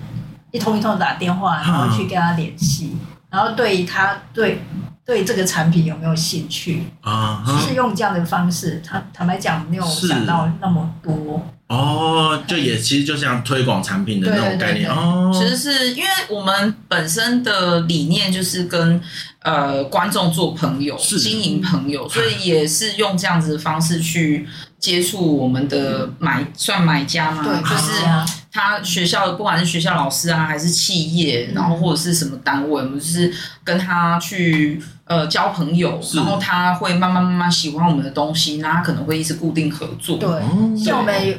一通一通打电话，然后去跟他联系，然后对他对对这个产品有没有兴趣啊？是用这样的方式，他坦白讲没有想到那么多。哦，就也其实就像推广产品的那种概念哦。其实是因为我们本身的理念就是跟呃观众做朋友，经营朋友，所以也是用这样子的方式去接触我们的买算买家嘛，对，就是他学校不管是学校老师啊，还是企业，然后或者是什么单位，我们就是跟他去呃交朋友，然后他会慢慢慢慢喜欢我们的东西，那他可能会一直固定合作。对，像我们。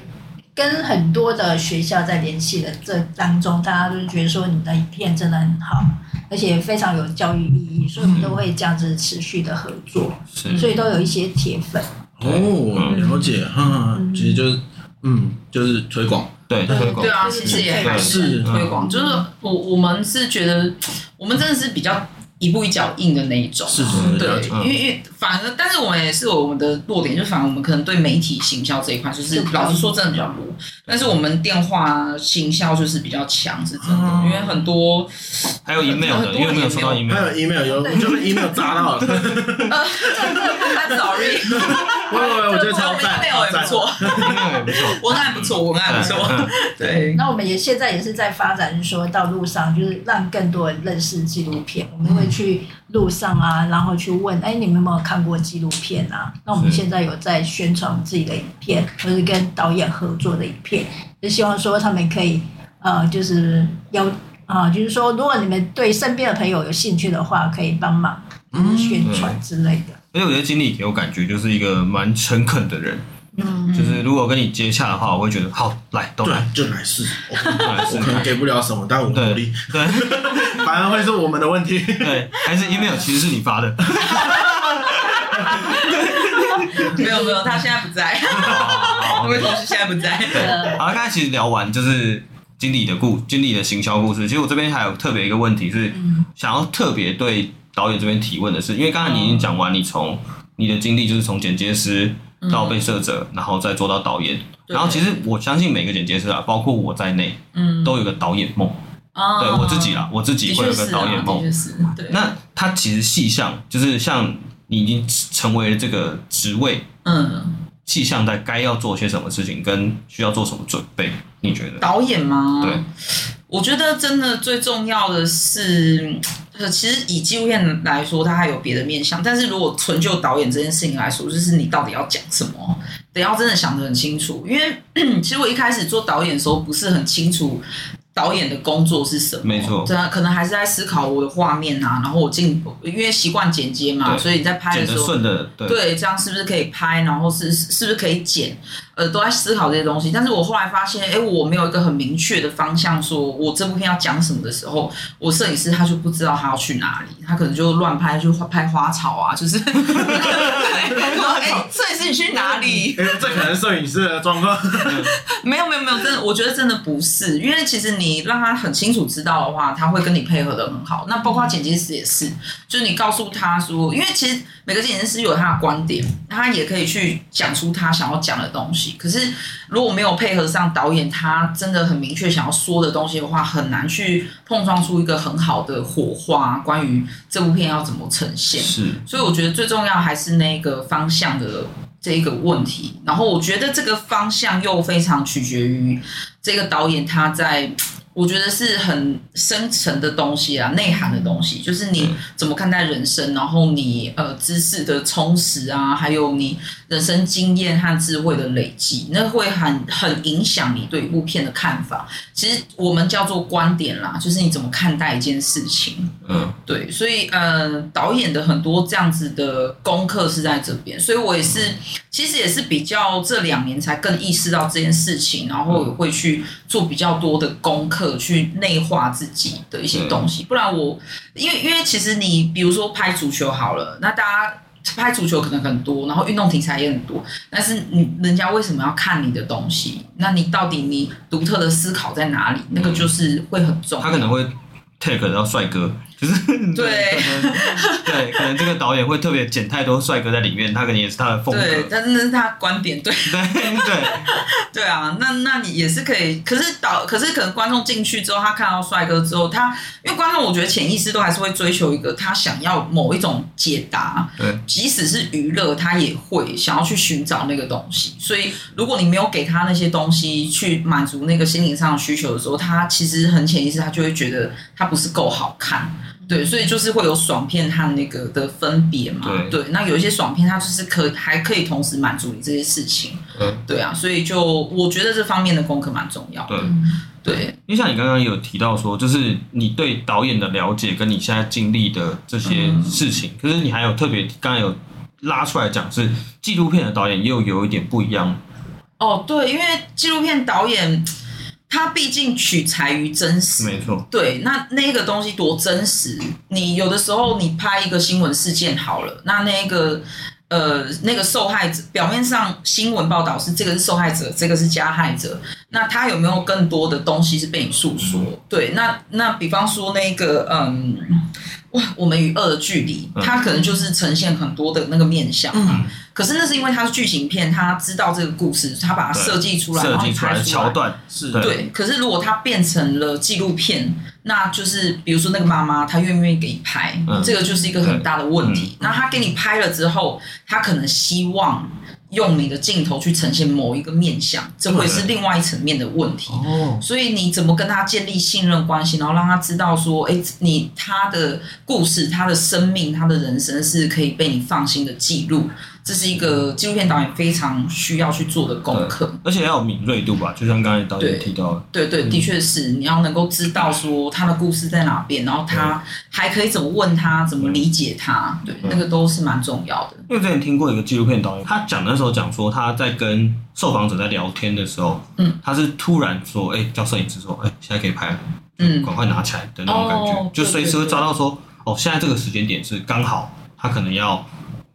跟很多的学校在联系的这当中，大家都觉得说你的影片真的很好，而且非常有教育意义，所以我们都会这样子持续的合作，嗯、所以都有一些铁粉。哦，了解，哈，其实就是，嗯，就是推广，对，推广，对啊，其实也还是推广，就是我我们是觉得，我们真的是比较。一步一脚印的那一种，是是对，因为因为反而，但是我们也是有我们的弱点，就反而我们可能对媒体行销这一块，就是老实说真的比较弱。但是我们电话行销就是比较强，是真的，因为很多还有 email 的，因为没有收到 email，还有 email 有，就被 email 砸到了。Sorry，我我我觉得超赞，email 也不错，email 也不错，文案不错，文案不错。对，那我们也现在也是在发展，就是说到路上，就是让更多人认识纪录片，我们会。去路上啊，然后去问，哎，你们有没有看过纪录片啊？那我们现在有在宣传自己的影片，或是跟导演合作的影片，就希望说他们可以，呃，就是要啊，就是说，如果你们对身边的朋友有兴趣的话，可以帮忙就是宣传之类的。而且我觉得经理给我感觉就是一个蛮诚恳的人。嗯，就是如果跟你接洽的话，我会觉得好来都来就来试。我可能给不了什么，但我努力。对，反而会是我们的问题。对，还是 email 其实是你发的。没有没有，他现在不在。我们同事现在不在。对，好，刚才其实聊完就是经理的故，经理的行销故事。其实我这边还有特别一个问题是，想要特别对导演这边提问的是，因为刚才你已经讲完，你从你的经历就是从剪接师。到被摄者，然后再做到导演。然后其实我相信每个剪接师啊，包括我在内，嗯，都有个导演梦。对我自己啦，我自己会有个导演梦。那他其实细项就是像你已经成为了这个职位，嗯，细项在该要做些什么事情，跟需要做什么准备？你觉得？导演吗？对，我觉得真的最重要的是。其实以纪录片来说，它还有别的面向。但是如果纯就导演这件事情来说，就是你到底要讲什么，得要真的想得很清楚。因为 其实我一开始做导演的时候，不是很清楚。导演的工作是什么？没错，对啊，可能还是在思考我的画面啊，然后我进，因为习惯剪接嘛，所以你在拍的时候，顺的，对，对，这样是不是可以拍？然后是是不是可以剪？呃，都在思考这些东西。但是我后来发现，哎，我没有一个很明确的方向，说我这部片要讲什么的时候，我摄影师他就不知道他要去哪里，他可能就乱拍，就拍花草啊，就是。哎，摄影师你去哪里？哎，这可能摄影师的状况。没有没有没有，真的，我觉得真的不是，因为其实你让他很清楚知道的话，他会跟你配合的很好。那包括剪辑师也是，就是你告诉他说，因为其实每个剪辑师有他的观点，他也可以去讲出他想要讲的东西。可是如果没有配合上导演，他真的很明确想要说的东西的话，很难去碰撞出一个很好的火花。关于这部片要怎么呈现，是，所以我觉得最重要还是那个方向的。这一个问题，然后我觉得这个方向又非常取决于这个导演他在。我觉得是很深层的东西啊，内涵的东西，就是你怎么看待人生，然后你呃知识的充实啊，还有你人生经验和智慧的累积，那会很很影响你对一部片的看法。其实我们叫做观点啦，就是你怎么看待一件事情。嗯，对，所以呃，导演的很多这样子的功课是在这边，所以我也是，其实也是比较这两年才更意识到这件事情，然后也会去做比较多的功课。去内化自己的一些东西，不然我因为因为其实你比如说拍足球好了，那大家拍足球可能很多，然后运动题材也很多，但是你人家为什么要看你的东西？那你到底你独特的思考在哪里？那个就是会很重要。他可能会 take 到帅哥。就是对，对，可能这个导演会特别剪太多帅哥在里面，他可能也是他的风格。对，但是那是他观点，对，对，对，对啊，那那你也是可以，可是导，可是可能观众进去之后，他看到帅哥之后，他因为观众，我觉得潜意识都还是会追求一个他想要某一种解答，对，即使是娱乐，他也会想要去寻找那个东西。所以，如果你没有给他那些东西去满足那个心灵上的需求的时候，他其实很潜意识，他就会觉得他不是够好看。对，所以就是会有爽片和那个的分别嘛。对，对，那有一些爽片，它就是可还可以同时满足你这些事情。嗯，对啊，所以就我觉得这方面的功课蛮重要的。对，对。因为像你刚刚有提到说，就是你对导演的了解跟你现在经历的这些事情，可是你还有特别刚才有拉出来讲，是纪录片的导演又有一点不一样。哦，对，因为纪录片导演。它毕竟取材于真实，没错。对，那那个东西多真实？你有的时候你拍一个新闻事件好了，那那个呃那个受害者表面上新闻报道是这个是受害者，这个是加害者，那他有没有更多的东西是被你诉说？嗯、对，那那比方说那个嗯。哇，我们与恶的距离，它可能就是呈现很多的那个面相嘛。嗯、可是那是因为它是剧情片，他知道这个故事，他把它设计出来，然后拍出来桥段是对。对，可是如果它变成了纪录片，那就是比如说那个妈妈，她愿不愿意给你拍，嗯、这个就是一个很大的问题。那他给你拍了之后，他可能希望。用你的镜头去呈现某一个面相，这会是另外一层面的问题。哦，所以你怎么跟他建立信任关系，然后让他知道说，哎，你他的故事、他的生命、他的人生是可以被你放心的记录，这是一个纪录片导演非常需要去做的功课，而且要有敏锐度吧，就像刚才导演提到的，对对，对，的确是你要能够知道说他的故事在哪边，然后他还可以怎么问他，怎么理解他，对，那个都是蛮重要的。因为之前听过一个纪录片导演，他讲的时候讲说他在跟受访者在聊天的时候，嗯，他是突然说，哎，叫摄影师说，哎，现在可以拍了，嗯，赶快拿起来的那种感觉，哦、就随时会抓到说，哦，现在这个时间点是刚好，他可能要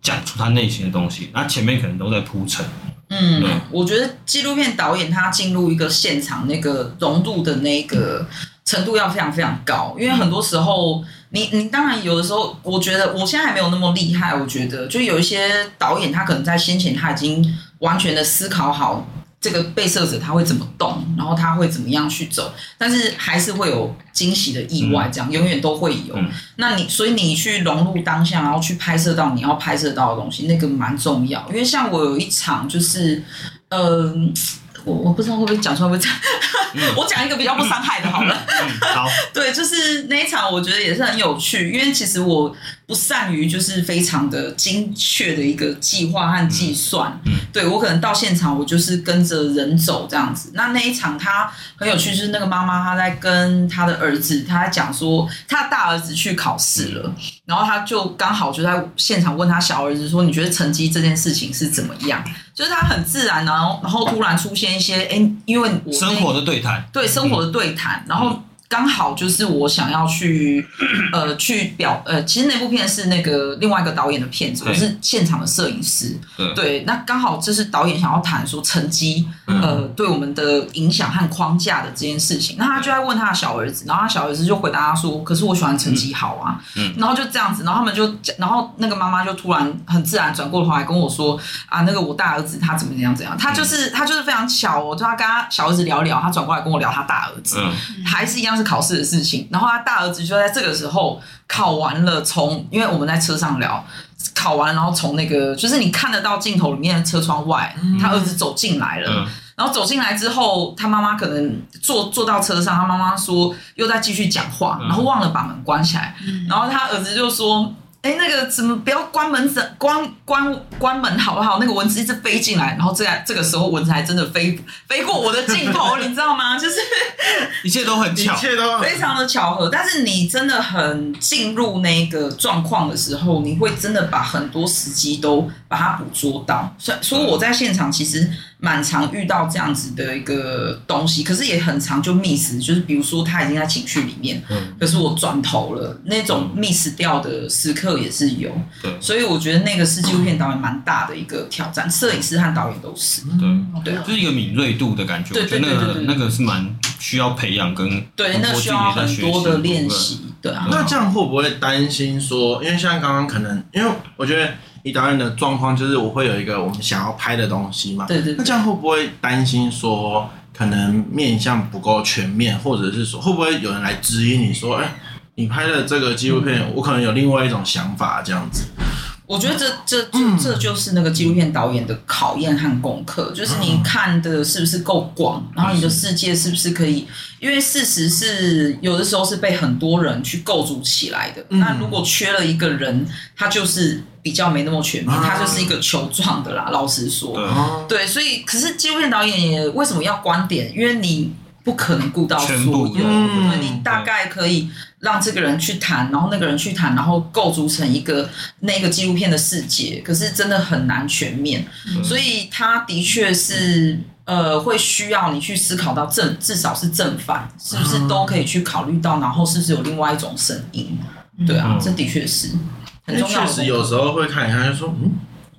讲出他内心的东西，那前面可能都在铺陈。嗯，我觉得纪录片导演他进入一个现场，那个融入的那个程度要非常非常高，因为很多时候。你你当然有的时候，我觉得我现在还没有那么厉害。我觉得就有一些导演，他可能在先前他已经完全的思考好这个被摄者他会怎么动，然后他会怎么样去走，但是还是会有惊喜的意外，这样、嗯、永远都会有。嗯、那你所以你去融入当下，然后去拍摄到你要拍摄到的东西，那个蛮重要。因为像我有一场就是，嗯、呃。我我不知道会不会讲出来会这样，嗯、我讲一个比较不伤害的，好了。好，对，就是那一场，我觉得也是很有趣，因为其实我。不善于就是非常的精确的一个计划和计算，嗯，对我可能到现场我就是跟着人走这样子。那那一场他很有趣，就是那个妈妈她在跟她的儿子，她在讲说她的大儿子去考试了，然后他就刚好就在现场问他小儿子说：“你觉得成绩这件事情是怎么样？”就是他很自然，然后然后突然出现一些哎，因为我生活的对谈，对生活的对谈，然后。刚好就是我想要去，呃，去表，呃，其实那部片是那个另外一个导演的片子，我是现场的摄影师，对，那刚好就是导演想要谈说成绩，呃，对我们的影响和框架的这件事情，那他就在问他的小儿子，然后他小儿子就回答他说：“可是我喜欢成绩好啊。”然后就这样子，然后他们就，然后那个妈妈就突然很自然转过头来跟我说：“啊，那个我大儿子他怎么怎样怎样，他就是他就是非常巧哦，就他跟他小儿子聊聊，他转过来跟我聊他大儿子，还是一样是。”考试的事情，然后他大儿子就在这个时候考完了，从因为我们在车上聊，考完然后从那个就是你看得到镜头里面的车窗外，嗯、他儿子走进来了，嗯、然后走进来之后，他妈妈可能坐坐到车上，他妈妈说又在继续讲话，然后忘了把门关起来，嗯、然后他儿子就说。哎，那个怎么不要关门？怎关关关门好不好？那个蚊子一直飞进来，然后这这个时候蚊子还真的飞飞过我的镜头，你知道吗？就是 一切都很巧，一切都非常的巧合。但是你真的很进入那个状况的时候，你会真的把很多时机都把它捕捉到。所以说我在现场其实。蛮常遇到这样子的一个东西，可是也很常就 miss，就是比如说他已经在情绪里面，嗯，可是我转头了，那种 miss 掉的时刻也是有，对，所以我觉得那个是纪录片导演蛮大的一个挑战，摄影师和导演都是，对，对，就是一个敏锐度的感觉，对对对对，那个是蛮需要培养跟对，那需要很多的练习，对啊，那这样会不会担心说，因为像刚刚可能，因为我觉得。以导演的状况，就是我会有一个我们想要拍的东西嘛。对对。那这样会不会担心说，可能面向不够全面，或者是说，会不会有人来质疑你说，哎，你拍的这个纪录片，我可能有另外一种想法，这样子。我觉得这这这这就是那个纪录片导演的考验和功课，就是你看的是不是够广，然后你的世界是不是可以？因为事实是有的时候是被很多人去构筑起来的。那如果缺了一个人，他就是。比较没那么全面，他就是一个球状的啦。老实说，对，对，所以可是纪录片导演也为什么要观点？因为你不可能顾到所有，嗯，你大概可以让这个人去谈，然后那个人去谈，然后构筑成一个那个纪录片的世界。可是真的很难全面，所以他的确是呃，会需要你去思考到正，至少是正反，是不是都可以去考虑到，然后是不是有另外一种声音？对啊，这的确是。很重要。确实有时候会看一下，就说，嗯，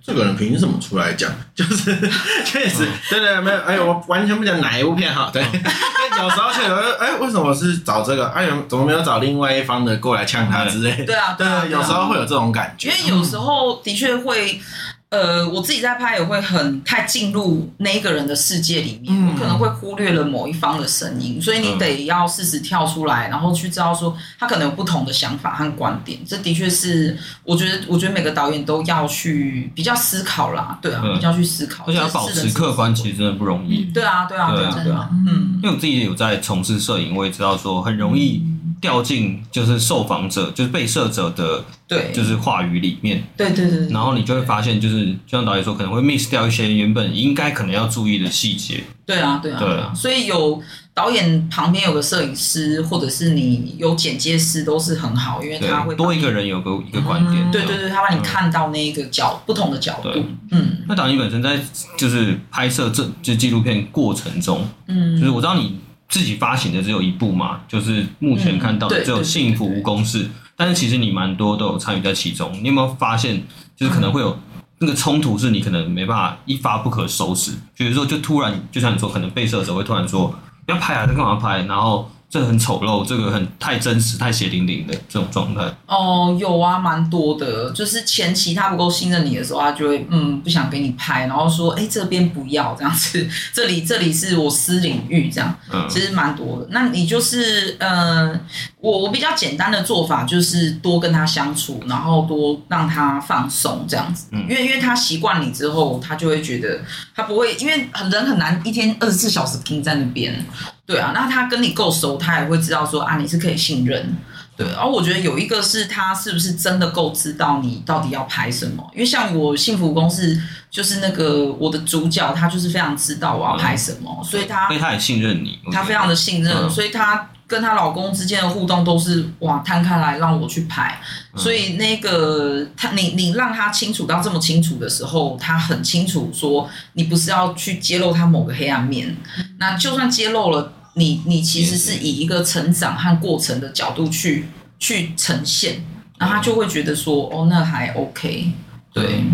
这个人凭什么出来讲？就是 确实，对对，没有，哎，我完全不讲哪一部片哈。对，有时候确实，哎，为什么是找这个？哎，怎么没有找另外一方的过来呛他之类？对啊，对，有时候会有这种感觉。因为有时候的确会。呃，我自己在拍也会很太进入那一个人的世界里面，嗯、我可能会忽略了某一方的声音，所以你得要适时跳出来，然后去知道说他可能有不同的想法和观点。这的确是我觉得，我觉得每个导演都要去比较思考啦，对啊，比较去思考，而且要保持客观，其实真的不容易。对啊，对啊，对啊，对啊，嗯，因为我自己也有在从事摄影，我也知道说很容易掉进就是受访者就是被摄者的对，就是话语里面，对对对，然后你就会发现，就是就像导演说，可能会 miss 掉一些原本应该可能要注意的细节。对啊，对啊，对啊，所以有导演旁边有个摄影师，或者是你有剪接师，都是很好，因为他会多一个人有个一个观点。对对对，他帮你看到那一个角不同的角度。嗯，那导演本身在就是拍摄这就纪录片过程中，嗯，就是我知道你自己发行的只有一部嘛，就是目前看到的只有《幸福无公式》。但是其实你蛮多都有参与在其中，你有没有发现，就是可能会有那个冲突，是你可能没办法一发不可收拾。比如说，就突然，就像你说，可能被摄者会突然说，要拍啊，这干嘛拍？然后。这很丑陋，这个很太真实、太血淋淋的这种状态。哦，有啊，蛮多的。就是前期他不够信任你的时候，他就会嗯不想给你拍，然后说哎这边不要这样子，这里这里是我私领域这样。嗯，其实蛮多的。那你就是嗯，我我比较简单的做法就是多跟他相处，然后多让他放松这样子。嗯，因为因为他习惯你之后，他就会觉得他不会，因为人很难一天二十四小时盯在那边。对啊，那他跟你够熟，他也会知道说啊，你是可以信任。对，然后我觉得有一个是他是不是真的够知道你到底要拍什么？因为像我幸福公司就是那个我的主角，他就是非常知道我要拍什么，嗯、所以他所以他也信任你，他非常的信任，嗯、所以他跟她老公之间的互动都是哇摊开来让我去拍，嗯、所以那个他你你让他清楚到这么清楚的时候，他很清楚说你不是要去揭露他某个黑暗面，那就算揭露了。你你其实是以一个成长和过程的角度去去呈现，然后他就会觉得说，哦，那还 OK，对，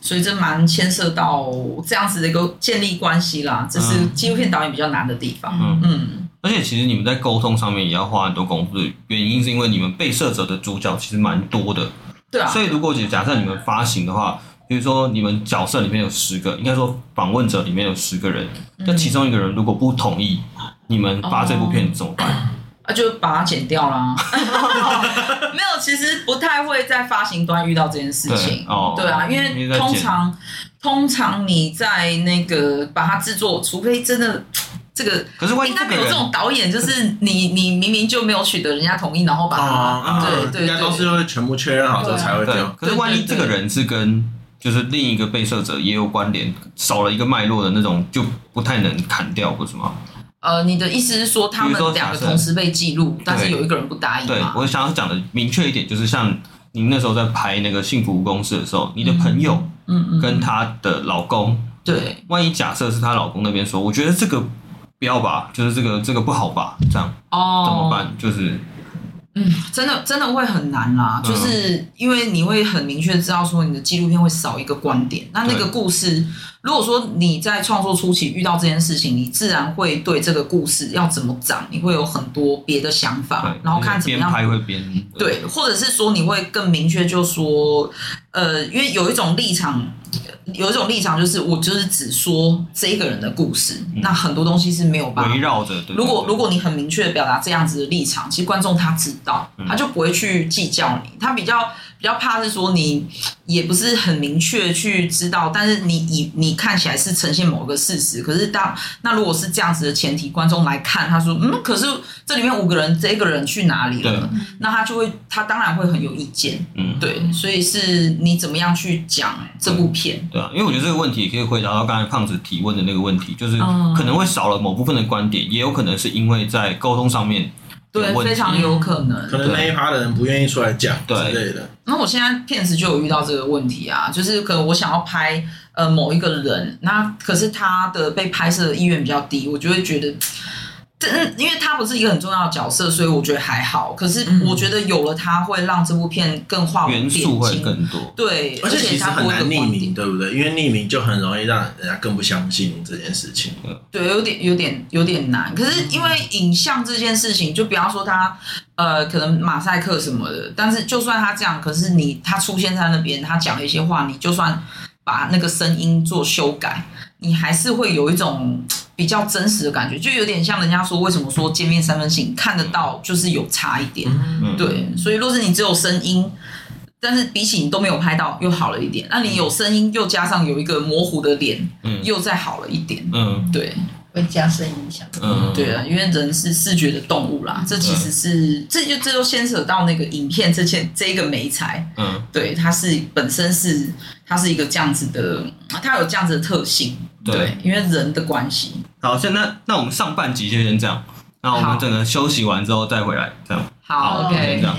所以这蛮牵涉到这样子的一个建立关系啦，这是纪录片导演比较难的地方。嗯，嗯，而且其实你们在沟通上面也要花很多功夫的原因，是因为你们被摄者的主角其实蛮多的。对啊。所以如果假设你们发行的话，比如说你们角色里面有十个，应该说访问者里面有十个人，那其中一个人如果不同意。你们发这部片怎么办？啊，就把它剪掉啦。没有，其实不太会在发行端遇到这件事情。哦，对啊，因为通常通常你在那个把它制作，除非真的这个，可是万一应该没有这种导演，就是你 你明明就没有取得人家同意，然后把啊对对，应该都是会全部确认好之后才会这样。可是万一这个人是跟就是另一个被摄者也有关联，少了一个脉络的那种，就不太能砍掉，不是吗？呃，你的意思是说他们两个同时被记录，但是有一个人不答应吗？对，我想要讲的明确一点，就是像您那时候在拍那个《幸福公司》的时候，你的朋友，嗯嗯，跟她的老公，对，万一假设是她老公那边说，我觉得这个不要吧，就是这个这个不好吧，这样。哦，怎么办？就是。嗯，真的真的会很难啦，就是因为你会很明确知道说你的纪录片会少一个观点，那那个故事，如果说你在创作初期遇到这件事情，你自然会对这个故事要怎么讲，你会有很多别的想法，然后看怎么样。拍会编对，或者是说你会更明确就说，呃，因为有一种立场。有一种立场就是我就是只说这一个人的故事，嗯、那很多东西是没有办法围绕着。如果如果你很明确的表达这样子的立场，其实观众他知道，他就不会去计较你，他比较。比较怕是说你也不是很明确去知道，但是你以你看起来是呈现某个事实，可是当那如果是这样子的前提，观众来看，他说嗯，可是这里面五个人，这个人去哪里了？那他就会他当然会很有意见，嗯，对，所以是你怎么样去讲这部片？对啊，因为我觉得这个问题也可以回答到刚才胖子提问的那个问题，就是可能会少了某部分的观点，也有可能是因为在沟通上面。对，非常有可能，可能那一趴的人不愿意出来讲之类的。那我现在片子就有遇到这个问题啊，就是可能我想要拍呃某一个人，那可是他的被拍摄的意愿比较低，我就会觉得。嗯，因为他不是一个很重要的角色，所以我觉得还好。可是我觉得有了他，会让这部片更化为元素会更多。对，而且其实很难匿名，对不对？因为匿名就很容易让人家更不相信你这件事情。对，有点、有点、有点难。可是因为影像这件事情，就比方说他呃，可能马赛克什么的，但是就算他这样，可是你他出现在那边，他讲了一些话，你就算把那个声音做修改，你还是会有一种。比较真实的感觉，就有点像人家说，为什么说见面三分情，看得到就是有差一点，嗯、对。所以若是你只有声音，但是比起你都没有拍到，又好了一点。那你有声音，又加上有一个模糊的脸，嗯、又再好了一点。嗯，对。会加深影响。嗯，对啊，因为人是视觉的动物啦，这其实是、嗯、这就这就牵扯到那个影片这件这一个媒材，嗯，对，它是本身是它是一个这样子的，它有这样子的特性，对，对因为人的关系。好，现在那我们上半集就先这样，那我们整个休息完之后再回来，这样。好，好，OK，这样。